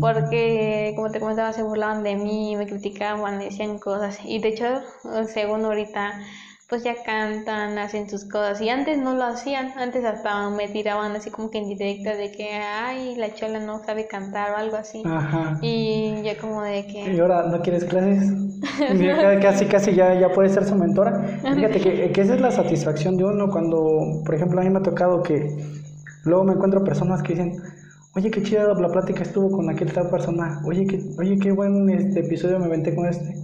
S3: Porque, como te comentaba, se burlaban de mí, me criticaban, decían cosas. Y de hecho, según ahorita, pues ya cantan, hacen sus cosas. Y antes no lo hacían, antes hasta me tiraban así como que en directa de que, ay, la chola no sabe cantar o algo así. Y ya como de que...
S2: ¿Y ahora no quieres clases? [laughs] casi, casi ya, ya puedes ser su mentora. Fíjate que, que esa es la satisfacción de uno cuando, por ejemplo, a mí me ha tocado que Luego me encuentro personas que dicen, oye, qué chida la plática estuvo con aquel tal persona, oye, qué, oye, qué buen este episodio me aventé con este.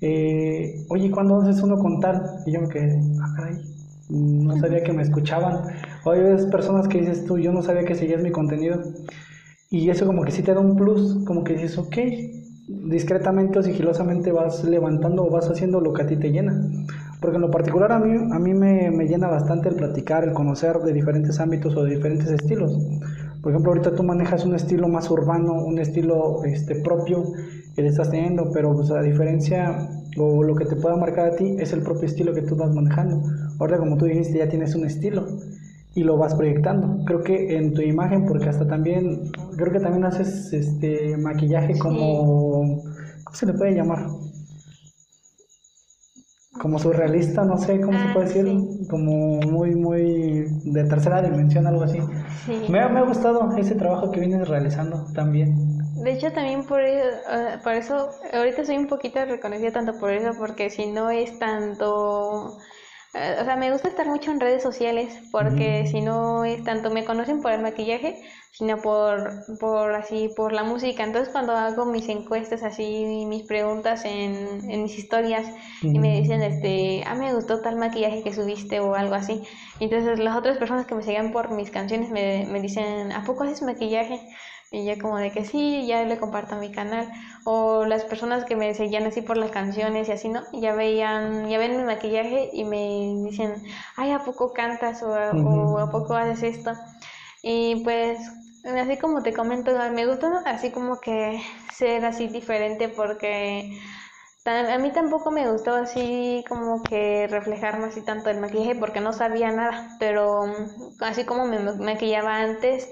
S2: Eh, oye, ¿cuándo haces uno con tal? Y yo me quedé, ah, caray, no sabía que me escuchaban. Oye, ves personas que dices tú, yo no sabía que seguías mi contenido. Y eso como que sí te da un plus, como que dices, ok, discretamente o sigilosamente vas levantando o vas haciendo lo que a ti te llena. Porque en lo particular a mí, a mí me, me, llena bastante el platicar, el conocer de diferentes ámbitos o de diferentes estilos. Por ejemplo, ahorita tú manejas un estilo más urbano, un estilo este, propio que le estás teniendo, pero pues, a diferencia o lo que te pueda marcar a ti es el propio estilo que tú vas manejando. Ahora, como tú dijiste, ya tienes un estilo y lo vas proyectando. Creo que en tu imagen, porque hasta también, creo que también haces este maquillaje como ¿cómo se le puede llamar? Como surrealista, no sé cómo se
S3: Ah,
S2: puede decir,
S3: sí.
S2: como muy, muy de tercera dimensión, algo así.
S3: Sí.
S2: Me, ha- me ha gustado ese trabajo que vienes realizando también.
S3: De hecho, también por, e- eh, por eso, ahorita soy un poquito reconocida tanto por eso, porque si no es tanto, o sea, me gusta estar mucho en redes sociales, porque si no es tanto, me conocen por el maquillaje, sino por, por así, por la música. Entonces, cuando hago mis encuestas así, mis preguntas en, en mis historias, y me dicen, este, ah, me gustó tal maquillaje que subiste o algo así. Y entonces las otras personas que me seguían por mis canciones me, me dicen, ¿a poco haces maquillaje? Y yo como de que sí, ya le comparto mi canal. O las personas que me seguían así por las canciones y así, ¿no? Ya veían, ya ven mi maquillaje y me dicen, ay, ¿a poco cantas? O, a-
S2: Ujú.
S3: o ¿a poco haces esto? Y pues, así como te comento, me gusta así como que ser así diferente porque a mí tampoco me gustó así como que reflejarme así tanto el maquillaje porque no sabía nada, pero mm, así como me ma- maquillaba antes,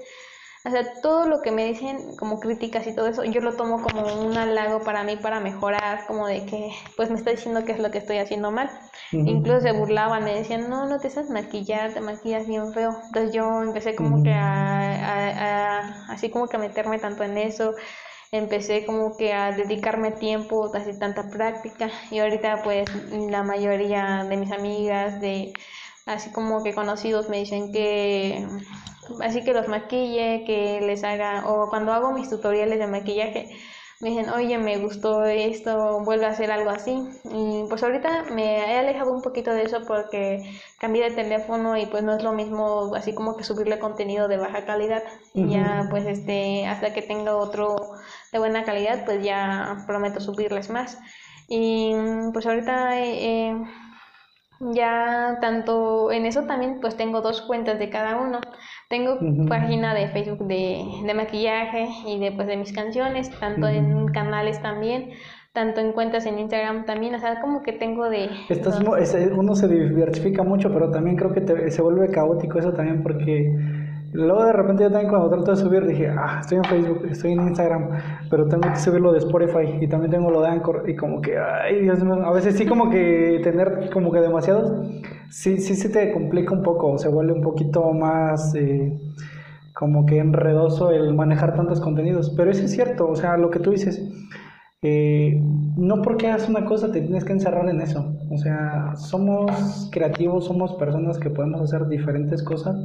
S3: o sea, todo lo que me dicen como críticas y todo eso, yo lo tomo como un halago para mí para mejorar, como de que pues me está diciendo qué es lo que estoy haciendo mal. Incluso se burlaban, me decían, no, no te sabes maquillar, te maquillas bien feo. Entonces yo empecé como que a, a- a- así como que a meterme tanto en eso, empecé como que a dedicarme tiempo, así tanta práctica. Y ahorita pues la mayoría de mis amigas, de así como que conocidos me dicen que así que los maquille, que les haga, o cuando hago mis tutoriales de maquillaje, me dicen, oye, me gustó esto, vuelve a hacer algo así. Y pues ahorita me he alejado un poquito de eso porque cambié de teléfono y pues no es lo mismo así como que subirle contenido de baja calidad. Y ya
S2: Ujú.
S3: pues este, hasta que tenga otro de buena calidad, pues ya prometo subirles más. Y pues ahorita eh, ya tanto en eso también pues tengo dos cuentas de cada uno. Tengo página de Facebook de, de maquillaje y de pues de mis canciones, tanto en canales también, tanto en cuentas en Instagram también, o sea, como que tengo de
S2: Estás mu- ese- uno se diversifica mucho, pero también creo que te- se vuelve caótico eso también porque luego de repente yo también cuando trato de subir dije, ah, estoy en Facebook, estoy en Instagram, pero tengo que subirlo de Spotify y también tengo lo de Anchor y como que, ay, Dios mío, a veces sí como que tener como que demasiados, sí, sí se te complica un poco, se vuelve un poquito más... eh, como que enredoso el manejar tantos contenidos, pero eso es cierto, o sea, lo que tú dices, eh, no porque hagas una cosa te tienes que encerrar en eso. O sea, somos creativos, somos personas que podemos hacer diferentes cosas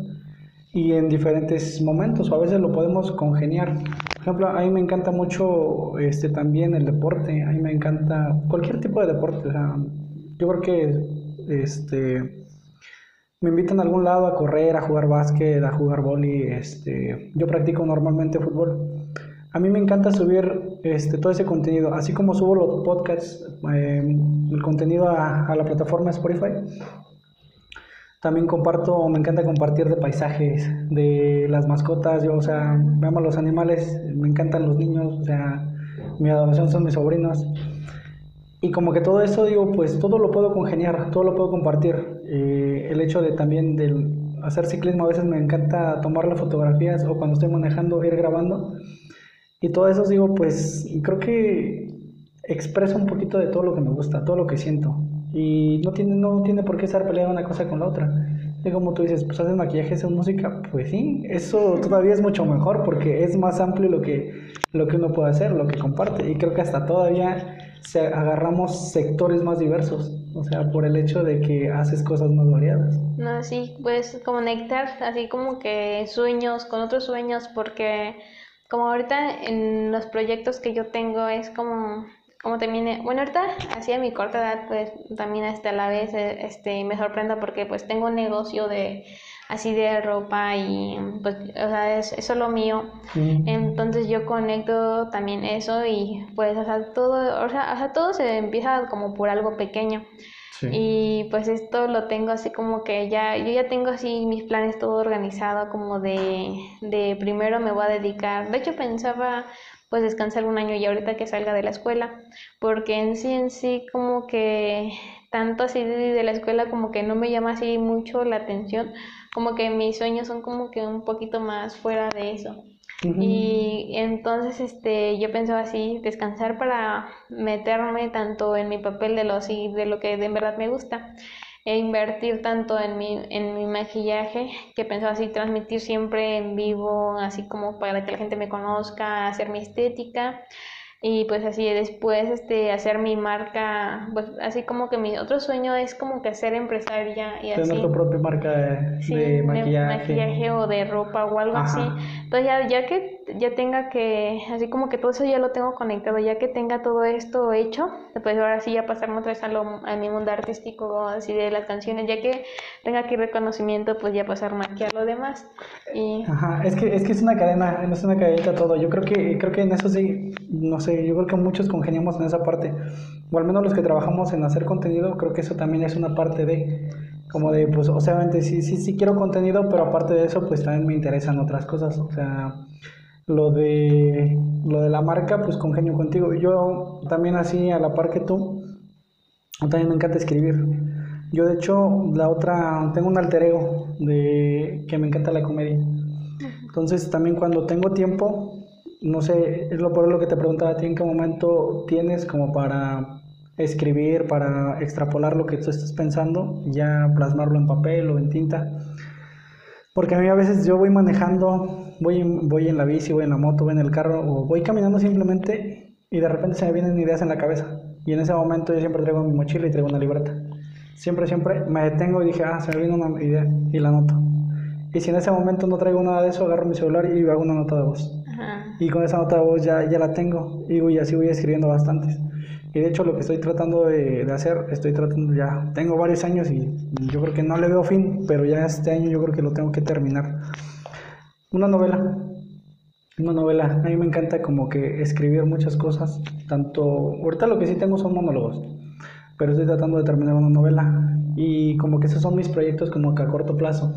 S2: y en diferentes momentos, o a veces lo podemos congeniar. Por ejemplo, a mí me encanta mucho este, también el deporte, a mí me encanta cualquier tipo de deporte. O sea, yo creo que este, me invitan a algún lado a correr, a jugar básquet, a jugar vóley. Este, yo practico normalmente fútbol. A mí me encanta subir este, todo ese contenido, así como subo los podcasts, eh, el contenido a, a la plataforma Spotify. También comparto, me encanta compartir de paisajes, de las mascotas, yo, o sea, me amo los animales, me encantan los niños, o sea, mi adoración son mis sobrinos. Y como que todo eso, digo, pues todo lo puedo congeniar, todo lo puedo compartir. Eh, el hecho de también de hacer ciclismo, a veces me encanta tomarle fotografías o cuando estoy manejando, ir grabando. Y todo eso, digo, pues creo que expreso un poquito de todo lo que me gusta, todo lo que siento. Y no tiene, no tiene por qué estar peleada una cosa con la otra. Y como tú dices, pues haces maquillaje, haces música, pues sí, eso todavía es mucho mejor porque es más amplio lo que, lo que uno puede hacer, lo que comparte. Y creo que hasta todavía se agarramos sectores más diversos, o sea, por el hecho de que haces cosas más variadas.
S3: No, sí, puedes conectar así como que sueños con otros sueños porque como ahorita en los proyectos que yo tengo es como como también, bueno, ahorita así a mi corta edad, pues también hasta la vez eh, este, me sorprenda porque pues tengo un negocio de así de ropa y pues, o sea, es, es solo mío. Entonces yo conecto también eso y pues, o sea, todo, o sea, o sea, todo se empieza como por algo pequeño.
S2: Sí.
S3: Y pues esto lo tengo así como que ya, yo ya tengo así mis planes todo organizado como de, de primero me voy a dedicar. De hecho pensaba pues descansar un año y ahorita que salga de la escuela, porque en sí en sí como que tanto así de, la escuela como que no me llama así mucho la atención, como que mis sueños son como que un poquito más fuera de eso. Y entonces este, yo pensaba así, descansar para meterme tanto en mi papel de lo, de lo que de verdad me gusta e invertir tanto en mi, en mi maquillaje que pensaba así transmitir siempre en vivo, así como para que la gente me conozca, hacer mi estética y pues así después este hacer mi marca pues así como que mi otro sueño es como que ser empresaria y
S2: Tener
S3: así.
S2: tu propia marca de, maquillaje.
S3: maquillaje o de ropa o algo así. Entonces ya, ya que ya tenga que así como que todo eso ya lo tengo conectado ya que tenga todo esto hecho pues ahora sí ya pasarme otra vez a, lo, a mi mundo artístico así de las canciones ya que tenga aquí reconocimiento pues ya pasarme aquí a lo demás. Y
S2: Ajá, es que es que es una cadena es una cadenita todo. Yo creo que creo que en eso sí no sé yo creo que muchos congeniamos en esa parte, o al menos los que trabajamos en hacer contenido, creo que eso también es una parte de, como de, pues, obviamente sí, sí, sí quiero contenido, pero aparte de eso, pues también me interesan otras cosas, o sea, lo de, lo de la marca, pues congenio contigo. Yo también así, a la par que tú, también me encanta escribir. Yo de hecho, la otra, tengo un alter ego de que me encanta la comedia. Entonces también cuando tengo tiempo, no sé, es lo por lo que te preguntaba a ti, ¿en qué momento tienes como para escribir, para extrapolar lo que tú estás pensando, ya plasmarlo en papel o en tinta? Porque a mí a veces yo voy manejando, voy, voy en la bici, voy en la moto, voy en el carro o voy caminando simplemente y de repente se me vienen ideas en la cabeza. Y en ese momento yo siempre traigo mi mochila y traigo una libreta. Siempre, siempre me detengo y dije, ah, se me viene una idea y la anoto. Y si en ese momento no traigo nada de eso, agarro mi celular y hago una nota de voz. Y con esa nota de voz ya, ya la tengo y, así voy escribiendo bastantes. Y de hecho lo que estoy tratando de, de, hacer, estoy tratando ya, tengo varios años y yo creo que no le veo fin, pero ya este año yo creo que lo tengo que terminar. Una novela, una novela, a mí me encanta como que escribir muchas cosas, tanto, ahorita lo que sí tengo son monólogos, pero estoy tratando de terminar una novela y como que esos son mis proyectos como que a corto plazo.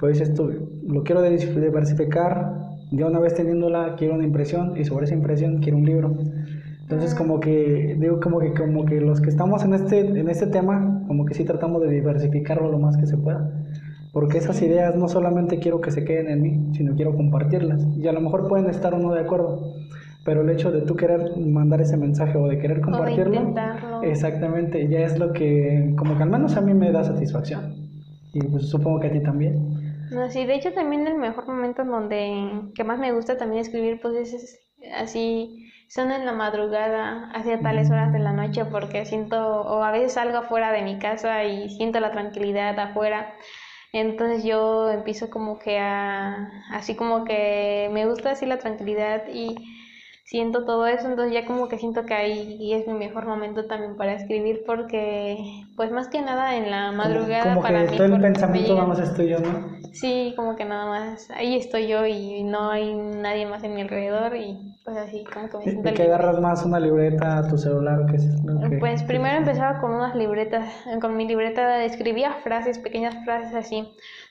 S2: Pues esto lo quiero diversificar, ya una vez teniéndola quiero una impresión y sobre esa impresión quiero un libro. Entonces como que digo como que como que los que estamos en este en este tema como que sí tratamos de diversificarlo lo más que se pueda. Porque esas ideas no solamente quiero que se queden en mí, sino quiero compartirlas. Y a lo mejor pueden estar o no de acuerdo, pero el hecho de tú querer mandar ese mensaje o de querer compartirlo, exactamente, ya es lo que como que al menos a mí me da satisfacción. Y pues supongo que a ti también.
S3: No, sí, de hecho también el mejor momento en donde que más me gusta también escribir pues es, así son en la madrugada hacia tales horas de la noche porque siento o a veces salgo afuera de mi casa y siento la tranquilidad afuera. Entonces yo empiezo como que a así como que me gusta así la tranquilidad y siento todo eso, entonces ya como que siento que ahí es mi mejor momento también para escribir porque pues más que nada en la madrugada
S2: como,
S3: para
S2: que todo el pensamiento nada más estoy yo, ¿no?
S3: Sí, como que nada más, ahí estoy yo y no hay nadie más en mi alrededor y pues así como que me siento
S2: ¿Y que agarras más una libreta, tu celular? ¿qué es
S3: Pues primero empezaba con unas libretas, con mi libreta escribía frases, pequeñas frases así,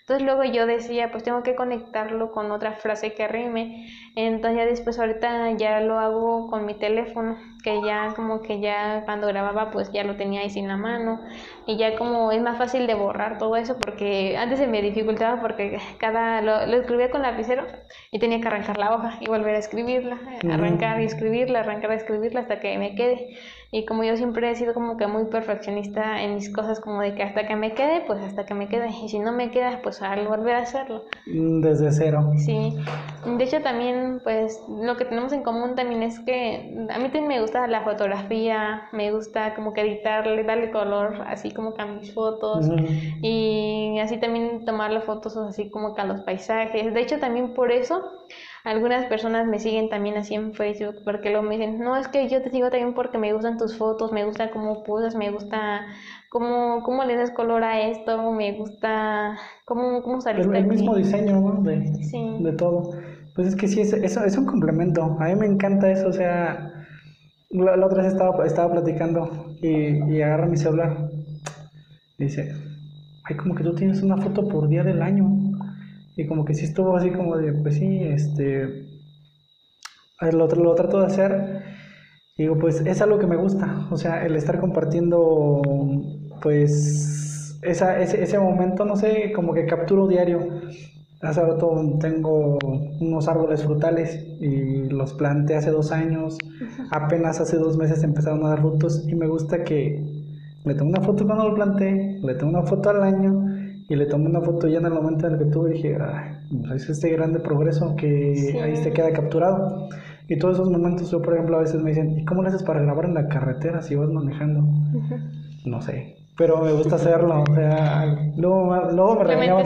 S3: entonces luego yo decía, pues tengo que conectarlo con otra frase que rime. Entonces ya después ahorita ya lo hago con mi teléfono, que ya como que ya cuando grababa pues ya lo tenía ahí sin la mano. Y ya como es más fácil de borrar todo eso porque antes se me dificultaba porque cada lo, escribía con lapicero y tenía que arrancar la hoja y volver a escribirla, arrancar y escribirla, arrancar y escribirla hasta que me quede. Y como yo siempre he sido como que muy perfeccionista en mis cosas, como de que hasta que me quede, pues hasta que me quede. Y si no me queda, pues al volver a hacerlo.
S2: Mm, desde cero.
S3: Sí. De hecho, también, pues lo que tenemos en común también es que a mí también me gusta la fotografía, me gusta como que editarle, darle color, así como que a mis fotos. Y así también tomarle fotos así como que a los paisajes. De hecho, también por eso algunas personas me siguen también así en Facebook porque luego me dicen, no, es que yo te sigo también porque me gustan tus fotos, me gusta cómo posas, me gusta cómo, cómo le das color a esto, me gusta cómo, cómo saliste
S2: El, el mismo diseño, ¿no? De, de todo. Pues es que sí, es, eso es un complemento. A mí me encanta eso, o sea, la, otra vez estaba, estaba platicando y, y agarra mi celular. Y dice, ay, como que tú tienes una foto por día del año. Y como que sí estuvo así como de, pues sí, este, lo, lo trato de hacer. Y digo, pues es algo que me gusta, o sea, el estar compartiendo, pues, esa, ese, ese momento, no sé, como que capturo diario. Hace rato tengo unos árboles frutales y los planté hace dos años. Apenas hace dos meses empezaron a dar frutos y me gusta que le tomé una foto cuando lo planté, le tomé una foto al año y le tomé una foto ya en el momento en el que tuve y dije, pues es este grande progreso que ahí se queda capturado. Y todos esos momentos, yo por ejemplo a veces me dicen, ¿y cómo le haces para grabar en la carretera si vas manejando? No sé, pero me gusta hacerlo. O sea, luego, luego me regañaban.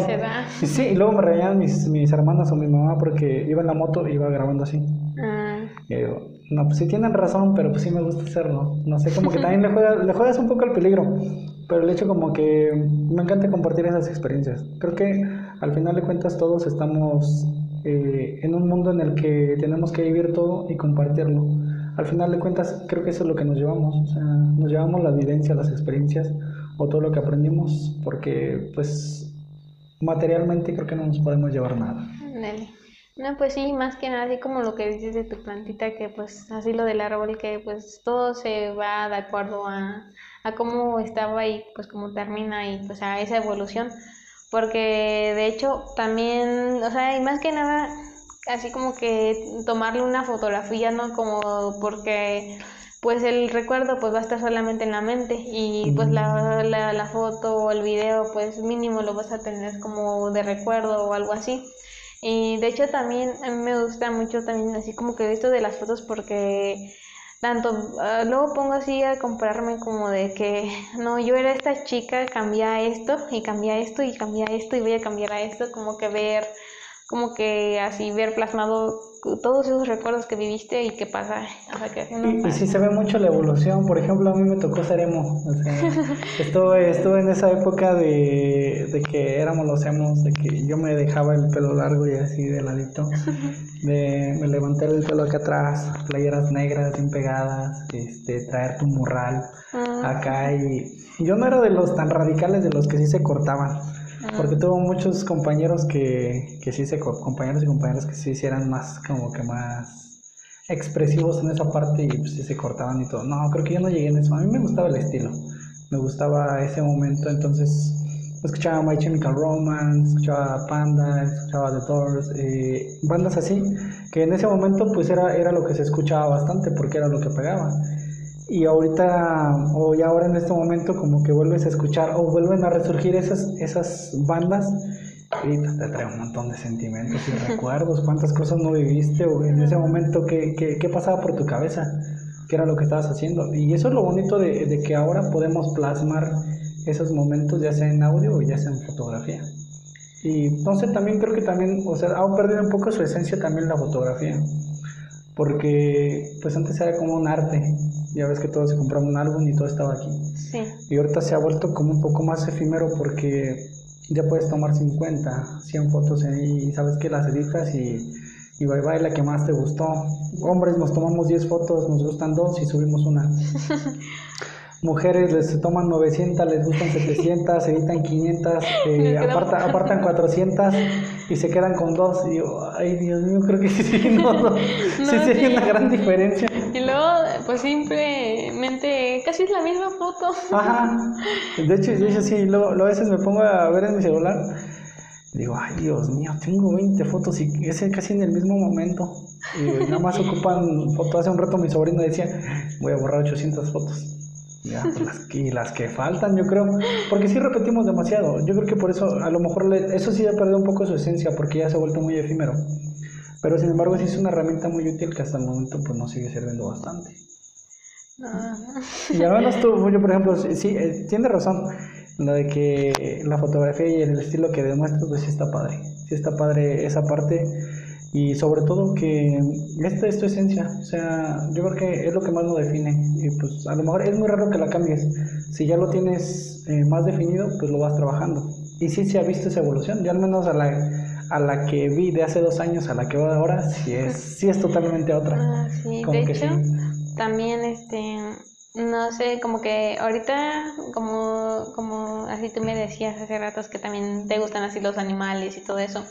S2: Sí, y luego me regañaban mis, mis hermanas o mi mamá porque iba en la moto y iba grabando así. Ah. Y digo, no, pues sí tienen razón, pero pues sí me gusta hacerlo. No sé, como que [laughs] también le juegas, le juegas un poco al peligro. Pero el hecho como que me encanta compartir esas experiencias. Creo que al final de cuentas todos estamos eh, en un mundo en el que tenemos que vivir todo y compartirlo. Al final de cuentas creo que eso es lo que nos llevamos. O sea, nos llevamos la vivencia, las experiencias o todo lo que aprendimos, porque pues materialmente creo que no nos podemos llevar nada.
S3: No, pues sí, más que nada, así como lo que dices de tu plantita, que pues así lo del árbol, que pues todo se va de acuerdo a, a cómo estaba y pues cómo termina y pues a esa evolución. Porque de hecho también, o sea, y más que nada, así como que tomarle una fotografía, ¿no? Como porque pues el recuerdo pues va a estar solamente en la mente y pues la, la, la, foto o el video pues mínimo lo vas a tener como de recuerdo o algo así. Y de hecho también a mí me gusta mucho también así como que esto de las fotos porque tanto ah, luego pongo así a compararme como de que [laughs] no yo era esta chica cambia esto y cambia esto y cambia esto y voy a cambiar a esto como que ver como que así ver plasmado todos esos recuerdos que viviste y qué pasa.
S2: y, sí se ve mucho la evolución, por ejemplo, a mí me tocó ser emo. O sea, [laughs] estuve, estuve en esa época de, de, que éramos los emos, de que yo me dejaba el pelo largo y así de ladito. De, me levanté el pelo acá atrás, playeras negras bien pegadas, este, traer tu morral ah. acá. Y, y yo no era de los tan radicales de los que sí se cortaban. Porque tuvo muchos compañeros que, que sí se, compañeros y compañeras que sí eran más, como que más expresivos en esa parte y pues sí se cortaban y todo. No, creo que yo no llegué en eso. A mí me gustaba el estilo, me gustaba ese momento, entonces escuchaba My Chemical Romance, escuchaba Panda, escuchaba The Doors, eh, bandas así, que en ese momento pues era, era lo que se escuchaba bastante porque era lo que pegaba y ahorita o ya ahora en este momento como que vuelves a escuchar o vuelven a resurgir esas, esas bandas y te trae un montón de sentimientos y [laughs] recuerdos, cuántas cosas no viviste o en ese momento qué, qué, qué, pasaba por tu cabeza, qué era lo que estabas haciendo. Y eso es lo bonito de, de que ahora podemos plasmar esos momentos ya sea en audio o ya sea en fotografía. Y entonces también creo que también, o sea, ha perdido un poco su esencia también la fotografía porque pues antes era como un arte, ya ves que todos se compraban un álbum y todo estaba aquí. Sí. Y ahorita se ha vuelto como un poco más efímero porque ya puedes tomar 50, 100 fotos y sabes que las editas y, y bye bye la que más te gustó. Hombres nos tomamos 10 fotos, nos gustan dos y subimos una. [laughs] mujeres les toman 900, les gustan 700, se editan 500, eh, apartan 400 y se quedan con dos. Y yo, ay Dios mío, creo que sí, no, no, [laughs] sí, sí, hay una gran diferencia.
S3: Y luego, pues simplemente, casi es la misma foto.
S2: Ajá, de hecho, yo sí, luego, a veces me pongo a ver en mi celular. Digo, ay Dios mío, tengo 20 fotos y es casi en el mismo momento. Y nada más ocupan fotos. Hace un rato mi sobrino decía, voy a borrar 800 fotos. Ya, pues, las, y las que faltan, yo creo. Porque sí repetimos demasiado. Yo creo que por eso, a lo mejor, eso sí ha perdido un poco su esencia, porque ya se ha vuelto muy efímero. Pero sin embargo, sí es una herramienta muy útil que hasta el momento pues nos sigue sirviendo bastante. Y al menos tú, [laughs] yo por ejemplo, sí, eh, tiene razón, lo de que la fotografía y el estilo que demuestras, pues sí está padre. Sí está padre esa parte y sobre todo que esta es tu esencia, o sea, yo creo que es lo que más lo define y pues a lo mejor es muy raro que la cambies, si ya lo tienes eh, más definido, pues lo vas trabajando. Y sí se ha visto esa evolución, yo al menos a la, a la que vi de hace dos años a la que veo ahora, sí es, sí es totalmente otra.
S3: Ah, sí, de hecho, también este no sé, como que ahorita, como, como así tú me decías hace ratos que también te gustan así los animales y todo eso.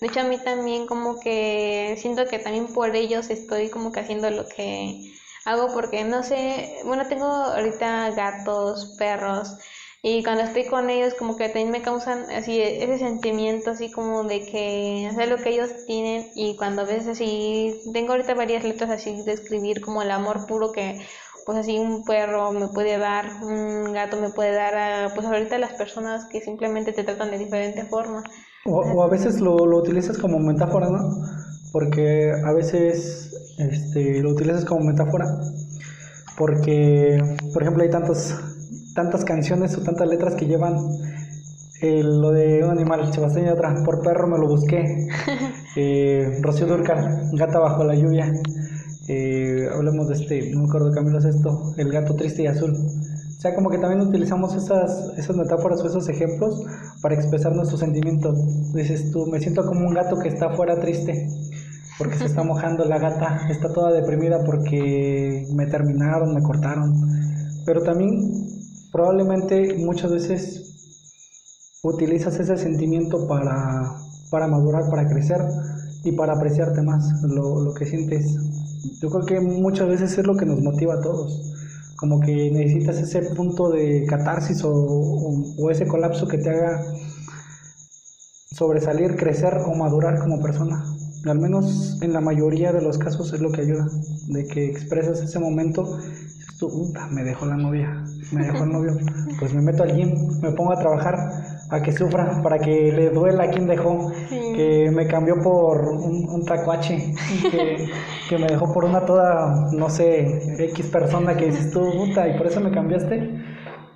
S3: De hecho, a mí también como que siento que también por ellos estoy como que haciendo lo que hago porque no sé, bueno, tengo ahorita gatos, perros y cuando estoy con ellos como que también me causan así ese sentimiento así como de que hacer lo que ellos tienen y cuando a veces así tengo ahorita varias letras así de escribir como el amor puro que pues así un perro me puede dar, un gato me puede dar, a, pues ahorita las personas que simplemente te tratan de diferente forma.
S2: O, a veces lo, lo, utilizas como metáfora, ¿no? Porque a veces este, lo utilizas como metáfora porque, por ejemplo, hay tantas, tantas canciones o tantas letras que llevan lo de un animal, Sebastián y otra, por perro me lo busqué, [laughs] eh, Rocío Durcal, Gata bajo la lluvia, eh, hablemos de este, no me acuerdo Camilo es esto, el gato triste y azul. O sea, como que también utilizamos esas, esas metáforas o esos ejemplos para expresar nuestros sentimientos. Dices tú, me siento como un gato que está fuera triste, porque se está [laughs] mojando la gata, está toda deprimida porque me terminaron, me cortaron. Pero también probablemente muchas veces utilizas ese sentimiento para, para madurar, para crecer y para apreciarte más lo, lo que sientes yo creo que muchas veces es lo que nos motiva a todos. Como que necesitas ese punto de catarsis o, o, ese colapso que te haga sobresalir, crecer o madurar como persona. Al menos en la mayoría de los casos es lo que ayuda, de que expresas ese momento, me dejó la novia, me dejó el novio, pues me meto al gym, me pongo a trabajar, a que sufra, para que le duela a quien dejó, que me cambió por un, un tacuache, que, que, me dejó por una toda, no sé, X persona que dices tú, puta, y por eso me cambiaste.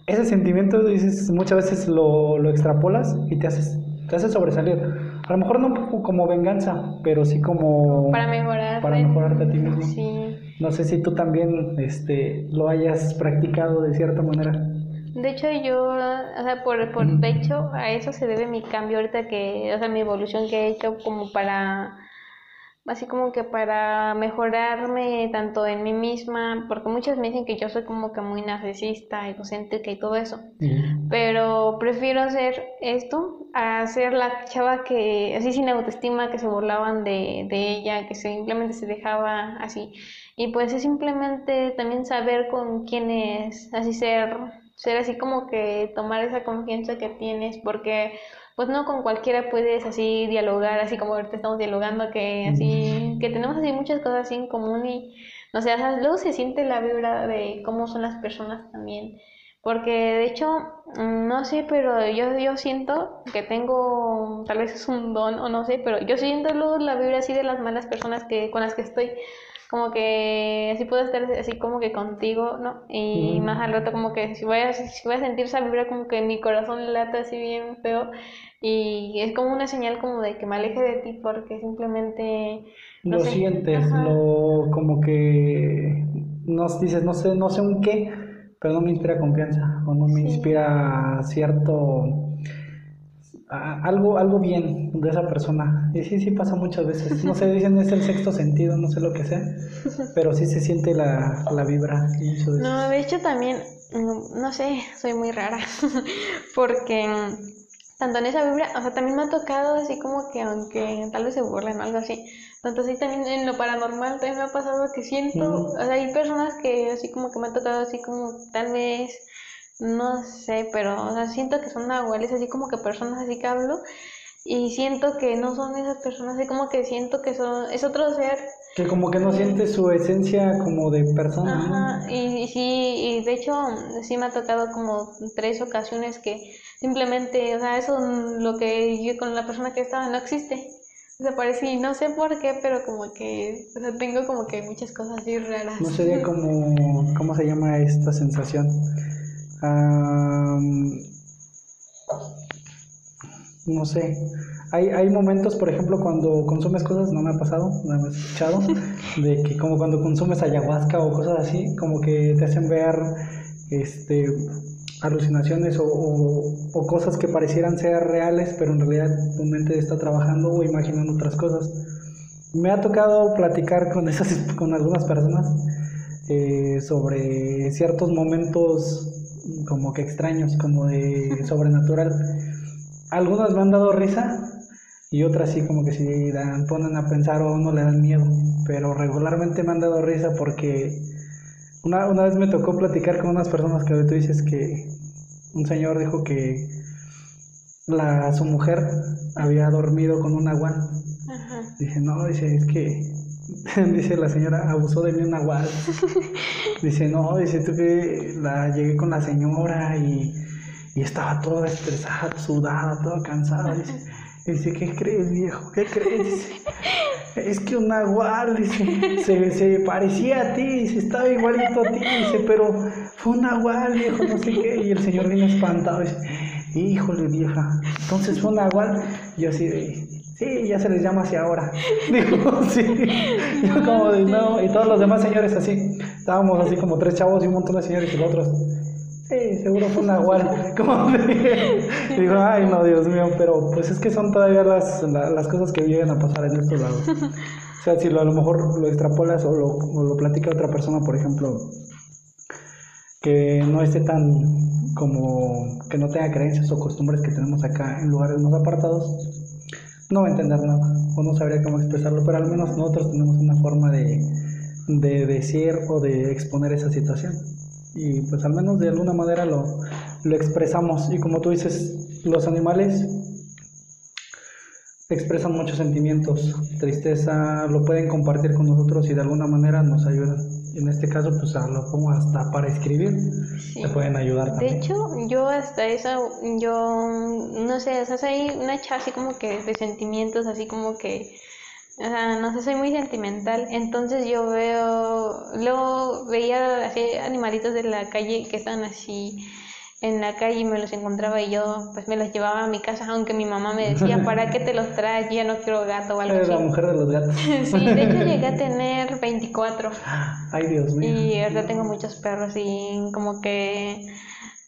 S2: Ese sentimiento, dices, muchas veces lo, lo extrapolas y te haces, te haces sobresalir. A lo mejor no como venganza, pero sí como...
S3: Para mejorar.
S2: Para mejorarte a ti mismo. Sí. No sé si tú también este, lo hayas practicado de cierta manera.
S3: De hecho, yo, o sea, por, por de hecho, a eso se debe mi cambio ahorita que, o sea, mi evolución que he hecho como para, así como que para mejorarme tanto en mí misma, porque muchos me dicen que yo soy como que muy narcisista, egocéntrica y todo eso, pero prefiero hacer esto a ser la chava que, así sin autoestima, que se burlaban de, de ella, que simplemente se dejaba así. Y pues es simplemente también saber con quién es, así ser ser así como que tomar esa confianza que tienes, porque pues no con cualquiera puedes así dialogar, así como ahorita estamos dialogando, que así, que tenemos así muchas cosas así en común y, no sé, luego se siente la vibra de cómo son las personas también. Porque de hecho, mm, no sé, pero yo, yo siento que tengo, tal vez es un don o no sé, pero yo siento luego la vibra así de las malas personas que, con las que estoy como que así puedo estar así como que contigo, ¿no? Y más al rato como que si voy, a, si voy a sentir esa vibra como que mi corazón lata así bien feo y es como una señal como de que me aleje de ti porque simplemente...
S2: lo sientes, lo como que nos dices, no sé, no sé un qué, pero no me inspira confianza o no me inspira cierto algo, algo bien de esa persona. Y sí, sí pasa muchas veces. No sé, dicen es el sexto sentido, no sé lo que sea, pero sí se siente la, la vibra.
S3: No, de hecho también, mm, no sé, soy muy rara, [laughs] porque tanto en esa vibra, o sea, también me ha tocado así como que, aunque tal vez se burlen o algo así, tanto así también en lo paranormal también me ha pasado que siento, o sea, hay personas que así como que me ha tocado así como tal vez no sé, pero o sea, siento que son nahuales, así como que personas así que hablo, y siento que no son esas personas, así como que siento que son, es otro ser.
S2: Que como que no siente su esencia como de persona.
S3: Ajá, y, sí, y de hecho sí me ha tocado como tres ocasiones que simplemente, o sea, eso lo que yo con la persona que estaba no existe. Desaparecí, no sé por qué, pero como que, o sea, tengo como que muchas cosas así raras.
S2: No sería como, ¿cómo se llama esta sensación? No sé. Hay, hay momentos, por ejemplo, cuando consumes cosas, no me ha pasado, no me he escuchado, [laughs] de que como cuando consumes ayahuasca o cosas así, como que te hacen ver este, alucinaciones o, o, cosas que parecieran ser reales, pero en realidad tu mente está trabajando o imaginando otras cosas. Me ha tocado platicar con, esas, [laughs] con algunas personas eh, sobre ciertos momentos como que extraños, como de [laughs] sobrenatural. Algunas me han dado risa y otras sí como que si dan, ponen a pensar o no le dan miedo, pero regularmente me han dado risa porque una, una vez me tocó platicar con unas personas que tú dices que, un señor dijo que la, su mujer había dormido con un nahual. Dice, no, dice, es que, [laughs] dice la señora, abusó de mí un nahual. [laughs] dice, no, dice, que la llegué con la señora y, y estaba toda estresada, sudada, toda cansada. Dice, dice, ¿qué crees, viejo? ¿Qué crees? Dice, es que un nahual, dice, se, se, parecía a ti, dice, estaba igualito a ti, dice, pero fue un nahual, viejo, no sé qué. Y el señor viene espantado, dice, híjole, vieja, entonces fue un nahual. Y yo así de, sí, ya se les llama así ahora. [laughs] Digo, sí. [laughs] Yo como de, no, y todos los demás señores así, estábamos así como tres chavos y un montón de señores y los otros. Sí, seguro fue un nahual. [laughs] Como digo, ay no, Dios mío, pero pues es que son todavía las, las cosas que llegan a pasar en estos lados. O sea, si lo, a lo mejor lo extrapolas o lo, o lo platica otra persona, por ejemplo, que no esté tan como que no tenga creencias o costumbres que tenemos acá en lugares más apartados, no va a entender nada o no sabría cómo expresarlo, pero al menos nosotros tenemos una forma de, de decir o de exponer esa situación y pues al menos de alguna manera lo, lo expresamos y como tú dices, los animales expresan muchos sentimientos, tristeza, lo pueden compartir con nosotros y de alguna manera nos ayudan. En este caso, pues lo pongo hasta para escribir, te pueden ayudar
S3: también. De hecho, yo hasta eso, yo no sé, o sea, soy una chava así como que de sentimientos, así como que o sea, no sé, soy muy sentimental. Entonces yo veo, luego veía así animalitos de la calle que están así en la calle y me los encontraba y yo pues me los llevaba a mi casa, aunque mi mamá me decía, [laughs] ¿para qué te los traes? Yo ya no quiero gato o algo
S2: Eres la mujer de los gatos. [laughs]
S3: sí, de hecho [laughs] llegué a tener 24.
S2: Ay, Dios mío.
S3: Y ahorita tengo muchos perros y como que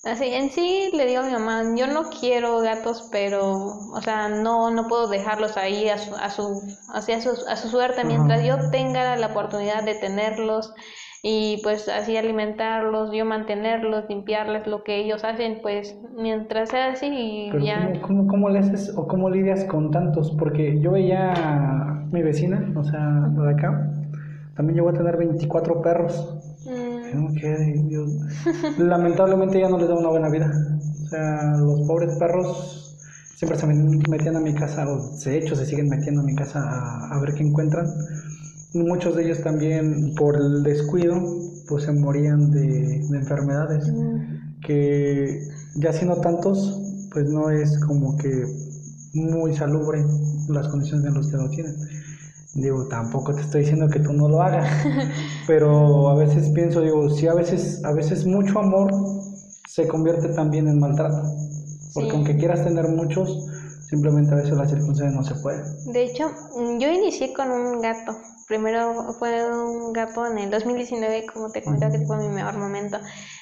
S3: Así, en sí le digo a mi mamá, yo no quiero gatos, pero, o sea, no, no puedo dejarlos ahí a su, a su, así a su, a su suerte, mientras yo tenga la oportunidad de tenerlos y pues así alimentarlos, yo mantenerlos, limpiarles lo que ellos hacen, pues mientras sea así y ya.
S2: ¿cómo, cómo, le haces o cómo lidias con tantos? Porque yo veía a mi vecina, o sea, la de acá, también llegó a tener 24 perros. Lamentablemente ya no les da una buena vida. O sea, los pobres perros siempre se metían a mi casa, o de hecho se siguen metiendo a mi casa a, ver qué encuentran. Muchos de ellos también por el descuido, pues se morían de, enfermedades, mm. que ya siendo tantos, pues no es como que muy salubre las condiciones en las que lo tienen. Digo, tampoco te estoy diciendo que tú no lo hagas, [laughs] pero a veces pienso, digo, sí, a veces, a veces mucho amor se convierte también en maltrato, porque aunque quieras tener muchos, simplemente a veces las circunstancias no se pueden.
S3: De hecho, yo inicié con un gato, primero fue un gato en el 2019, como te comentaba que fue mi mejor momento.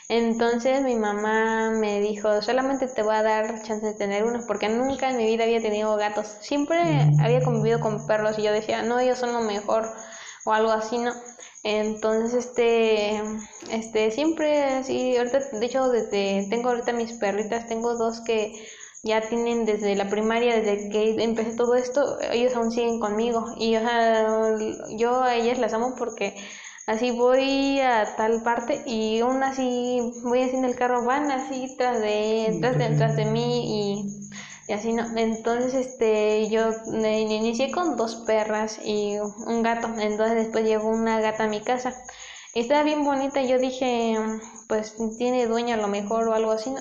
S3: Entonces mi mamá me dijo, solamente te voy a dar chance de tener uno, porque nunca en mi vida había tenido gatos. Siempre había convivido con perros y yo decía, no, ellos son lo mejor o algo así, ¿no? Entonces, este, este, siempre así, ahorita, de hecho, desde, tengo ahorita mis perritas, tengo dos que ya tienen desde la primaria, desde que empecé todo esto, ellos aún siguen conmigo y o sea, yo a ellas las amo porque así voy a tal parte y aún así voy así en el carro, van así tras de, tras de, tras de mí y, así no. Entonces, este, yo inicié con dos perras y un gato, entonces después llegó una gata a mi casa. Estaba bien bonita, yo dije, pues tiene dueña a lo mejor o algo así, ¿no?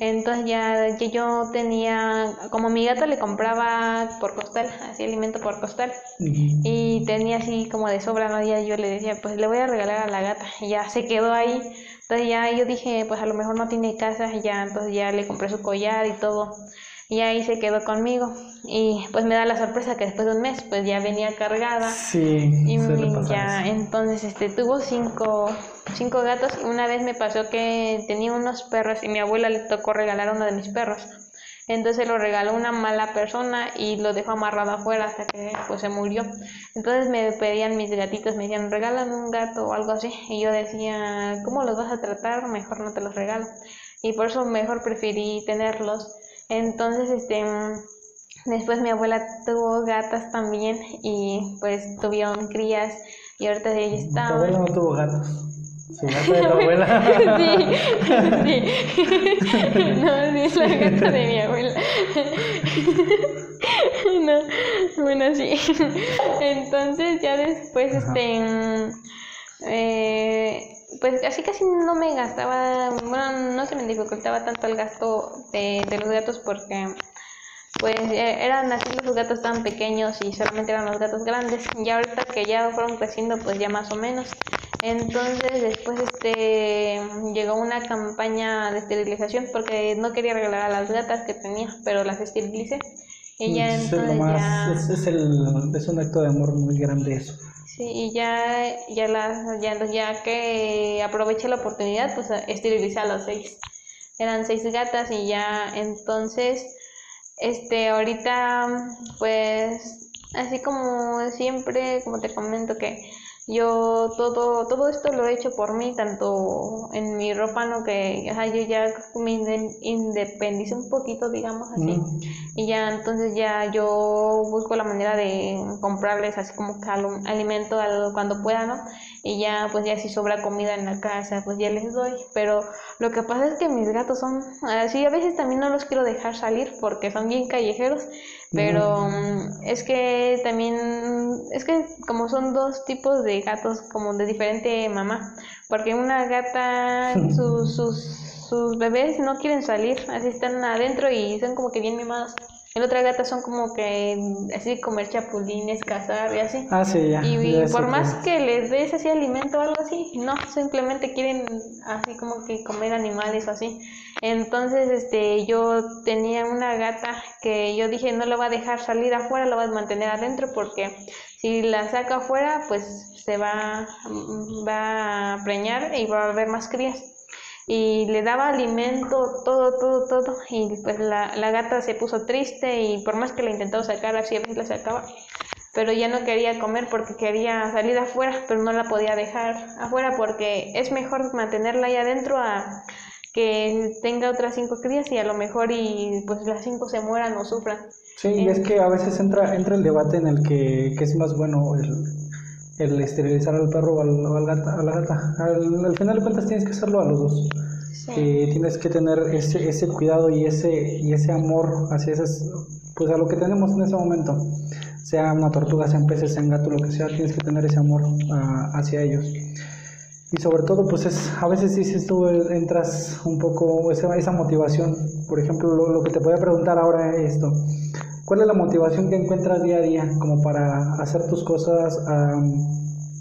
S3: Entonces ya que yo tenía, como mi gata le compraba por costal, así alimento por costal, y tenía así como de sobra, ¿no? Ya yo le decía, pues le voy a regalar a la gata, y ya se quedó ahí. Entonces ya yo dije, pues a lo mejor no tiene casa, y ya entonces ya le compré su collar y todo. Y ahí se quedó conmigo. Y pues me da la sorpresa que después de un mes, pues ya venía cargada.
S2: Sí.
S3: Y ya, entonces, este, tuvo cinco, cinco gatos. Y una vez me pasó que tenía unos perros y mi abuela le tocó regalar uno de mis perros. Entonces lo regaló una mala persona y lo dejó amarrado afuera hasta que pues se murió. Entonces me pedían mis gatitos, me decían, regálame un gato o algo así. Y yo decía, ¿cómo los vas a tratar? Mejor no te los regalo. Y por eso mejor preferí tenerlos. Entonces, este, después mi abuela tuvo gatas también y pues tuvieron crías y ahorita ella está...
S2: ¿Tu abuela no tuvo gatos? Su gata de tu abuela. [laughs]
S3: sí, sí. [laughs] No, sí, es la gata de mi abuela. [laughs] no, bueno, sí. Entonces ya después, este, eh, pues así casi no me gastaba, bueno, no se me dificultaba tanto el gasto de, de los gatos porque pues eh, eran así los gatos tan pequeños y solamente eran los gatos grandes. Y ahorita que ya fueron creciendo, pues ya más o menos. Entonces después este llegó una campaña de esterilización porque no quería regalar a las gatas que tenía, pero las esterilicé. Ya
S2: es,
S3: entonces ya...
S2: es, es, el, es un acto de amor muy grande eso.
S3: Sí, y ya, ya, las, ya, ya que aproveché la oportunidad, pues esterilicé a los seis. Eran seis gatas y ya entonces este, ahorita, pues, así como siempre, como te comento que yo todo, todo esto lo he hecho por mí, tanto en mi ropa, ¿no? Que o sea, yo ya me independicé un poquito, digamos así.
S2: Mm.
S3: Y ya entonces ya yo busco la manera de comprarles así como que alimento cuando pueda, ¿no? Y ya pues ya si sobra comida en la casa, pues ya les doy. Pero lo que pasa es que mis gatos son así, a veces también no los quiero dejar salir porque son bien callejeros. Pero es que también, es que como son dos tipos de gatos, como de diferente mamá, porque una gata, [laughs] sus, sus, sus bebés no quieren salir, así están adentro y son como que bien mimados. En otra gata son como que así comer chapulines, cazar y así.
S2: Ah, sí, ya.
S3: Y, por más que les des así alimento o algo así, no, simplemente quieren así como que comer animales o así. Entonces, este, yo tenía una gata que yo dije no la va a dejar salir afuera, la va a mantener adentro porque si la saca afuera, pues se va, va a preñar y va a haber más crías y le daba alimento, todo, todo, todo, y pues la, la gata se puso triste y por más que la intentó sacar, así a veces la sacaba, pero ya no quería comer porque quería salir afuera, pero no la podía dejar afuera porque es mejor mantenerla ahí adentro a que tenga otras cinco crías y a lo mejor y pues las cinco se mueran o sufran.
S2: Sí, y es que a veces entra, entra el debate en el que, que es más bueno el el esterilizar al perro o al, a la gata. Al, final de cuentas tienes que hacerlo a los dos. Eh, tienes que tener ese, ese cuidado y ese, y ese amor hacia esas, pues a lo que tenemos en ese momento. Sea una tortuga, sean peces, sean gato, lo que sea, tienes que tener ese amor uh, hacia ellos. Y sobre todo, pues es, a veces dices tú, entras un poco, esa, esa motivación. Por ejemplo, lo, lo que te voy a preguntar ahora es esto. ¿Cuál es la motivación que encuentras día a día como para hacer tus cosas,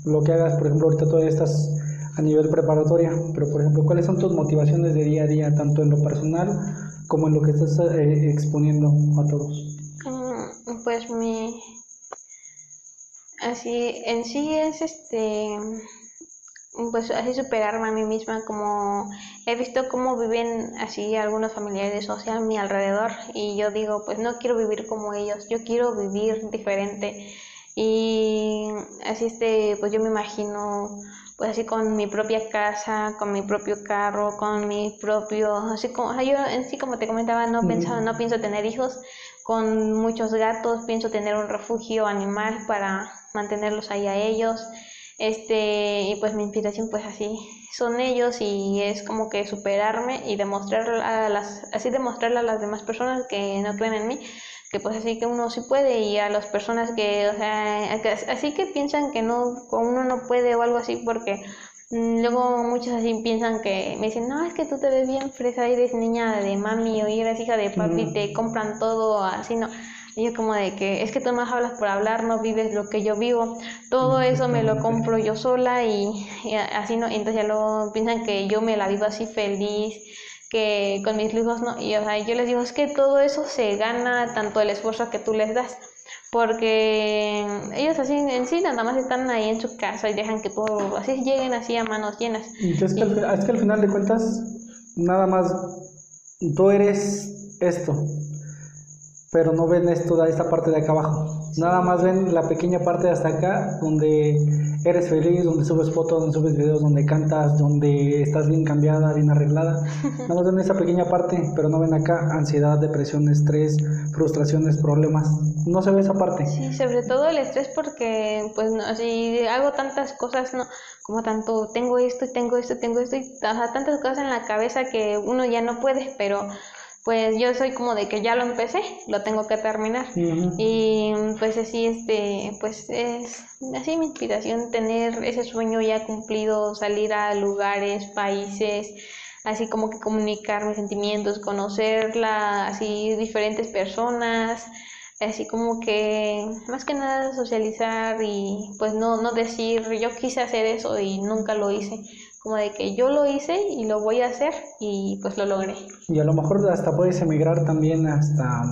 S2: lo que hagas, por ejemplo, ahorita todavía estás a nivel preparatoria, pero por ejemplo, ¿cuáles son tus motivaciones de día a día, tanto en lo personal como en lo que estás eh, exponiendo a todos?
S3: Mm, pues mi, así, en sí es este pues así superarme a mí misma, como he visto cómo viven así algunos familiares o sea a mi alrededor y yo digo, pues no quiero vivir como ellos, yo quiero vivir diferente. Y así este, pues yo me imagino pues así con mi propia casa, con mi propio carro, con mi propio, así como, yo en sí como te comentaba, no pensaba, no pienso tener hijos, con muchos gatos, pienso tener un refugio animal para mantenerlos ahí a ellos, este, y pues mi inspiración pues así son ellos y es como que superarme y demostrar a las, así demostrarle a las demás personas que no creen en mí, que pues así que uno sí puede y a las personas que, o sea, así que piensan que no, uno no puede o algo así porque mm, Luego muchos así piensan que me dicen, no, es que tú te ves bien fresa, eres niña de mami o eres hija de papi, te compran todo así, no. Y yo como de que es que tú más hablas por hablar, no vives lo que yo vivo. Todo eso me lo compro yo sola y, así no. Entonces ya luego piensan que yo me la vivo así feliz, que con mis hijos no. Y o sea, yo les digo, es que todo eso se gana tanto el esfuerzo que tú les das. Porque ellos así en sí nada más están ahí en su casa y dejan que todo así lleguen así a manos llenas.
S2: Que al, es que al final de cuentas, nada más tú eres esto pero no ven esto, esta parte de acá abajo. Nada más ven la pequeña parte de hasta acá, donde eres feliz, donde subes fotos, donde subes videos, donde cantas, donde estás bien cambiada, bien arreglada. [laughs] Nada más ven esa pequeña parte, pero no ven acá ansiedad, depresión, estrés, frustraciones, problemas. No se ve esa parte.
S3: Sí, sobre todo el estrés porque, pues, no, si hago tantas cosas, no, como tanto, tengo esto y tengo esto, tengo esto, y o sea, tantas cosas en la cabeza que uno ya no puede, pero pues yo soy como de que ya lo empecé, lo tengo que terminar. Y pues así, este, pues es así mi inspiración, tener ese sueño ya cumplido, salir a lugares, países, así como que comunicar mis sentimientos, conocerla, así diferentes personas, así como que más que nada socializar y pues no, no decir yo quise hacer eso y nunca lo hice, como de que yo lo hice y lo voy a hacer y pues lo logré.
S2: Y a lo mejor hasta puedes emigrar también hasta,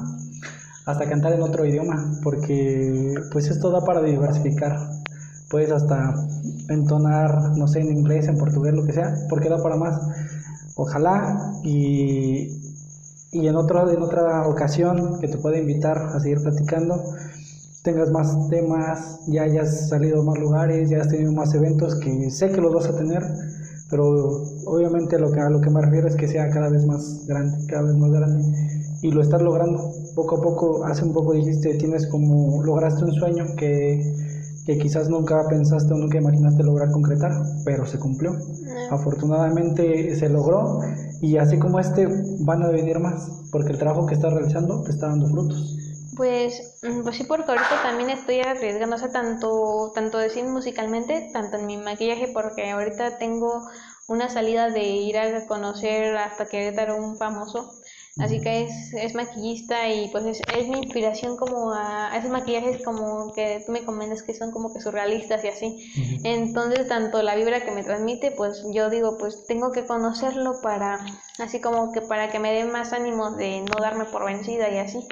S2: hasta cantar en otro idioma, porque pues esto da para diversificar. Puedes hasta entonar, no sé, en inglés, en portugués, lo que sea, porque da para más. Ojalá y, y en, otro, en otra ocasión que te pueda invitar a seguir platicando, tengas más temas, ya hayas salido a más lugares, ya has tenido más eventos que sé que los vas a tener, pero obviamente lo que, a lo que me refiero es que sea cada vez más grande, cada vez más grande y lo estás logrando poco a poco, hace un poco dijiste, tienes como, lograste un sueño que, que quizás nunca pensaste o nunca imaginaste lograr concretar, pero se cumplió. Afortunadamente se logró y así como este van a venir más, porque el trabajo que estás realizando te está dando frutos.
S3: Pues, mm, pues sí, porque ahorita también estoy sea, tanto, tanto decir musicalmente, tanto en mi maquillaje, porque ahorita tengo una salida de ir a conocer hasta Querétaro un famoso, así que es, es maquillista y pues es, es mi inspiración como a, a, esos maquillajes como que tú me comentas que son como que surrealistas y así. Entonces, tanto la vibra que me transmite, pues yo digo, pues tengo que conocerlo para, así como que para que me dé más ánimo de no darme por vencida y así.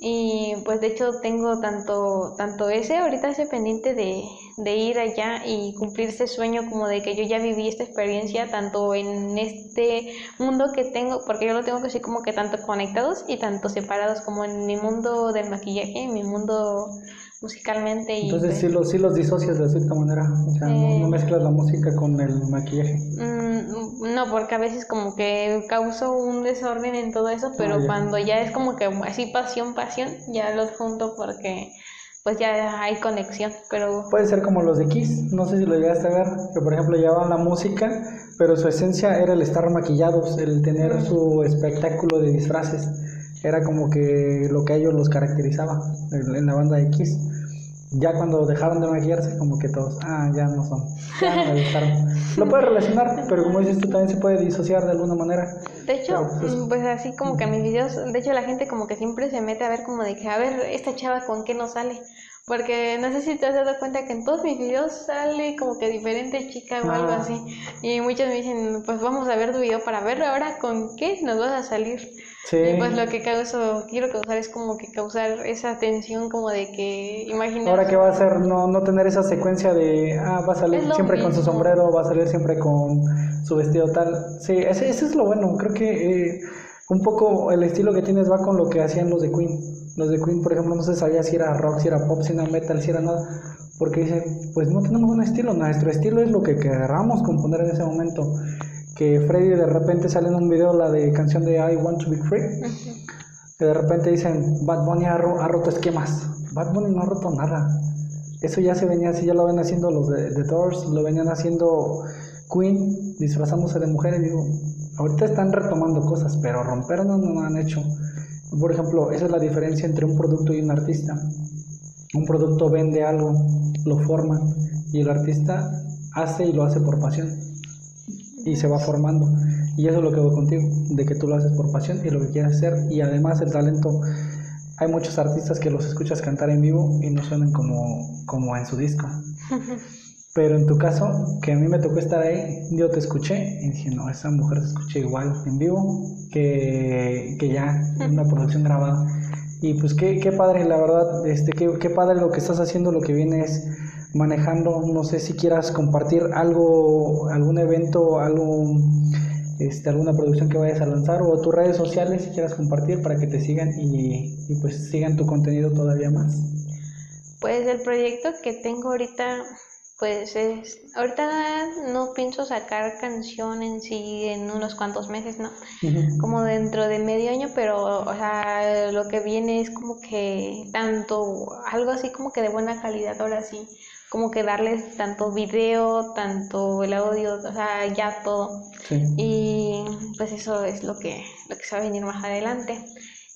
S3: Y pues de hecho tengo tanto, tanto ese, ahorita ese pendiente de, de ir allá y cumplir ese sueño como de que yo ya viví esta experiencia tanto en este mundo que tengo, porque yo lo tengo así como que tanto conectados y tanto separados como en mi mundo del maquillaje, en mi mundo musicalmente. Y
S2: Entonces sí, los, sí los disocias de cierta manera, o sea, no, no, mezclas la música con el maquillaje.
S3: Mm, no, porque a veces como que causo un desorden en todo eso, pero ah, ya. cuando ya es como que así pasión, pasión, ya los junto porque pues ya hay conexión, pero...
S2: Puede ser como los de Kiss, no sé si lo llegaste a ver, que por ejemplo llevaban la música, pero su esencia era el estar maquillados, el tener su espectáculo de disfraces era como que lo que a ellos los caracterizaba en la banda Kiss. Ya cuando dejaron de maquillarse, como que todos, ah, ya no son, ya no me gustaron. Lo puedes relacionar, pero como dices tú, también se puede disociar de alguna manera.
S3: De hecho, pues, pues, así como que mis videos, de hecho la gente como que siempre se mete a ver como de que, a ver, esta chava con qué no sale. Porque no sé si te has dado cuenta que en todos mis videos sale como que diferente chica o algo así. Y muchos me dicen, pues vamos a ver tu video para ver ahora con qué nos vas a salir. Sí. Y pues lo que causo, quiero causar es como que causar esa tensión como de que imaginar.
S2: Ahora qué va a hacer no, no tener esa secuencia de, ah, va a salir siempre mismo. con su sombrero, va a salir siempre con su vestido tal. Sí, ese, ese es lo bueno. Creo que eh, un poco el estilo que tienes va con lo que hacían los de Queen. Los de Queen, por ejemplo, no se sabía si era rock, si era pop, si era metal, si era nada. Porque dicen, pues no tenemos un estilo, nuestro estilo es lo que queramos componer en ese momento que Freddy de repente sale en un video la de canción de I Want to Be Free, que de repente dicen Bad Bunny ha, roto esquemas. Bad Bunny no ha roto nada. Eso ya se venía así, ya lo ven haciendo los de The Doors, lo venían haciendo Queen, disfrazándose de mujeres. Digo, ahorita están retomando cosas, pero romper no, no han hecho. Por ejemplo, esa es la diferencia entre un producto y un artista. Un producto vende algo, lo forma, y el artista hace y lo hace por pasión y se va formando. Y eso es lo que voy contigo, de que tú lo haces por pasión y lo que quieres hacer. Y además el talento, hay muchos artistas que los escuchas cantar en vivo y no suenan como, como en su disco. [laughs] Pero en tu caso, que a mí me tocó estar ahí, yo te escuché y dije, no, esa mujer se escucha igual en vivo que, que ya en una producción grabada. Y pues qué, qué padre, la verdad, este, qué, qué padre lo que estás haciendo, lo que viene es manejando. No sé si quieras compartir algo, algún evento, algo, este, alguna producción que vayas a lanzar o tus redes sociales si quieras compartir para que te sigan y, y pues sigan tu contenido todavía más.
S3: Pues el proyecto que tengo ahorita pues es, ahorita no pienso sacar canción en sí en unos cuantos meses, ¿no? Como dentro de medio año, pero, o sea, lo que viene es como que tanto, algo así como que de buena calidad, ahora sí, como que darles tanto video, tanto el audio, o sea, ya todo. Y pues eso es lo que, lo que se va a venir más adelante.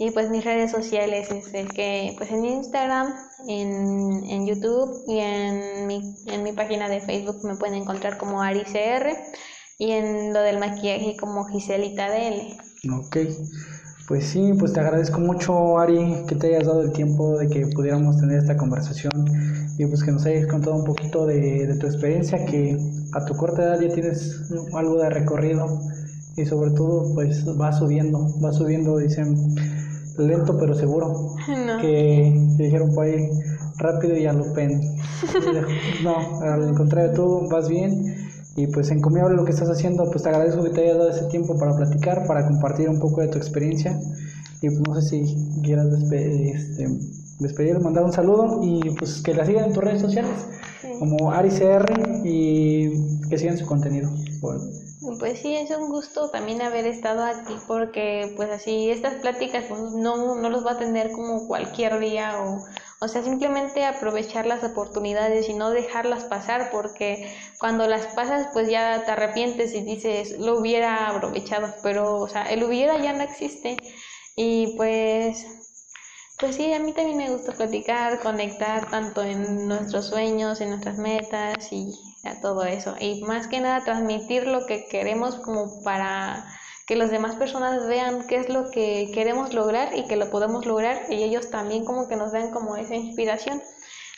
S3: Y pues mis redes sociales es el que, pues en Instagram, en, en YouTube y en mi, en mi página de Facebook me pueden encontrar como AriCR y en lo del maquillaje como Giselita DL.
S2: Ok, pues sí, pues te agradezco mucho Ari que te hayas dado el tiempo de que pudiéramos tener esta conversación. Y pues que nos hayas contado un poquito de, de tu experiencia que a tu corta edad ya tienes algo de recorrido y sobre todo pues va subiendo, va subiendo, dicen lento pero seguro. Que, dijeron por ahí rápido y a lo pen. [laughs] no, al contrario, tú vas bien y pues encomiable lo que estás haciendo, pues te agradezco que te hayas dado ese tiempo para platicar, para compartir un poco de tu experiencia y pues no sé si quieras este, despedir, mandar un saludo y pues que la sigan en tus redes sociales como AriCR y que sigan su contenido.
S3: Pues sí, es un gusto también haber estado aquí porque pues así estas pláticas pues, no, no los va a tener como cualquier día o, o sea, simplemente aprovechar las oportunidades y no dejarlas pasar porque cuando las pasas pues ya te arrepientes y dices lo hubiera aprovechado, pero o sea, el hubiera ya no existe y pues pues sí, a mí también me gusta platicar, conectar tanto en nuestros sueños, en nuestras metas y a todo eso. Y más que nada transmitir lo que queremos como para que las demás personas vean qué es lo que queremos lograr y que lo podemos lograr y ellos también como que nos den como esa inspiración.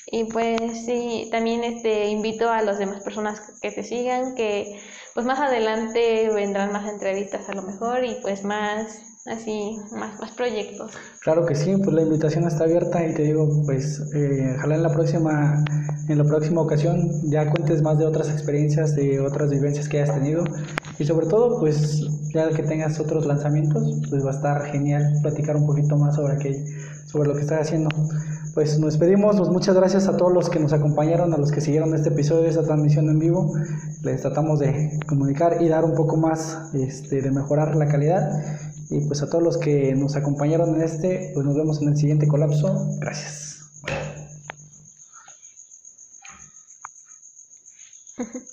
S3: Y pues sí, también este, invito a las demás personas que te sigan, que pues más adelante vendrán más entrevistas a lo mejor y pues más así más, más proyectos.
S2: Claro que sí, pues la invitación está abierta y te digo, pues eh, ojalá en la próxima, en la próxima ocasión ya cuentes más de otras experiencias, de otras vivencias que hayas tenido y sobre todo, pues ya que tengas otros lanzamientos, pues va a estar genial platicar un poquito más sobre aquello, sobre lo que estás haciendo. Pues nos despedimos, pues muchas gracias a todos los que nos acompañaron, a los que siguieron este episodio esta transmisión en vivo. Les tratamos de comunicar y dar un poco más, este, de mejorar la calidad y pues a todos los que nos acompañaron en este, pues nos vemos en el siguiente colapso. Gracias.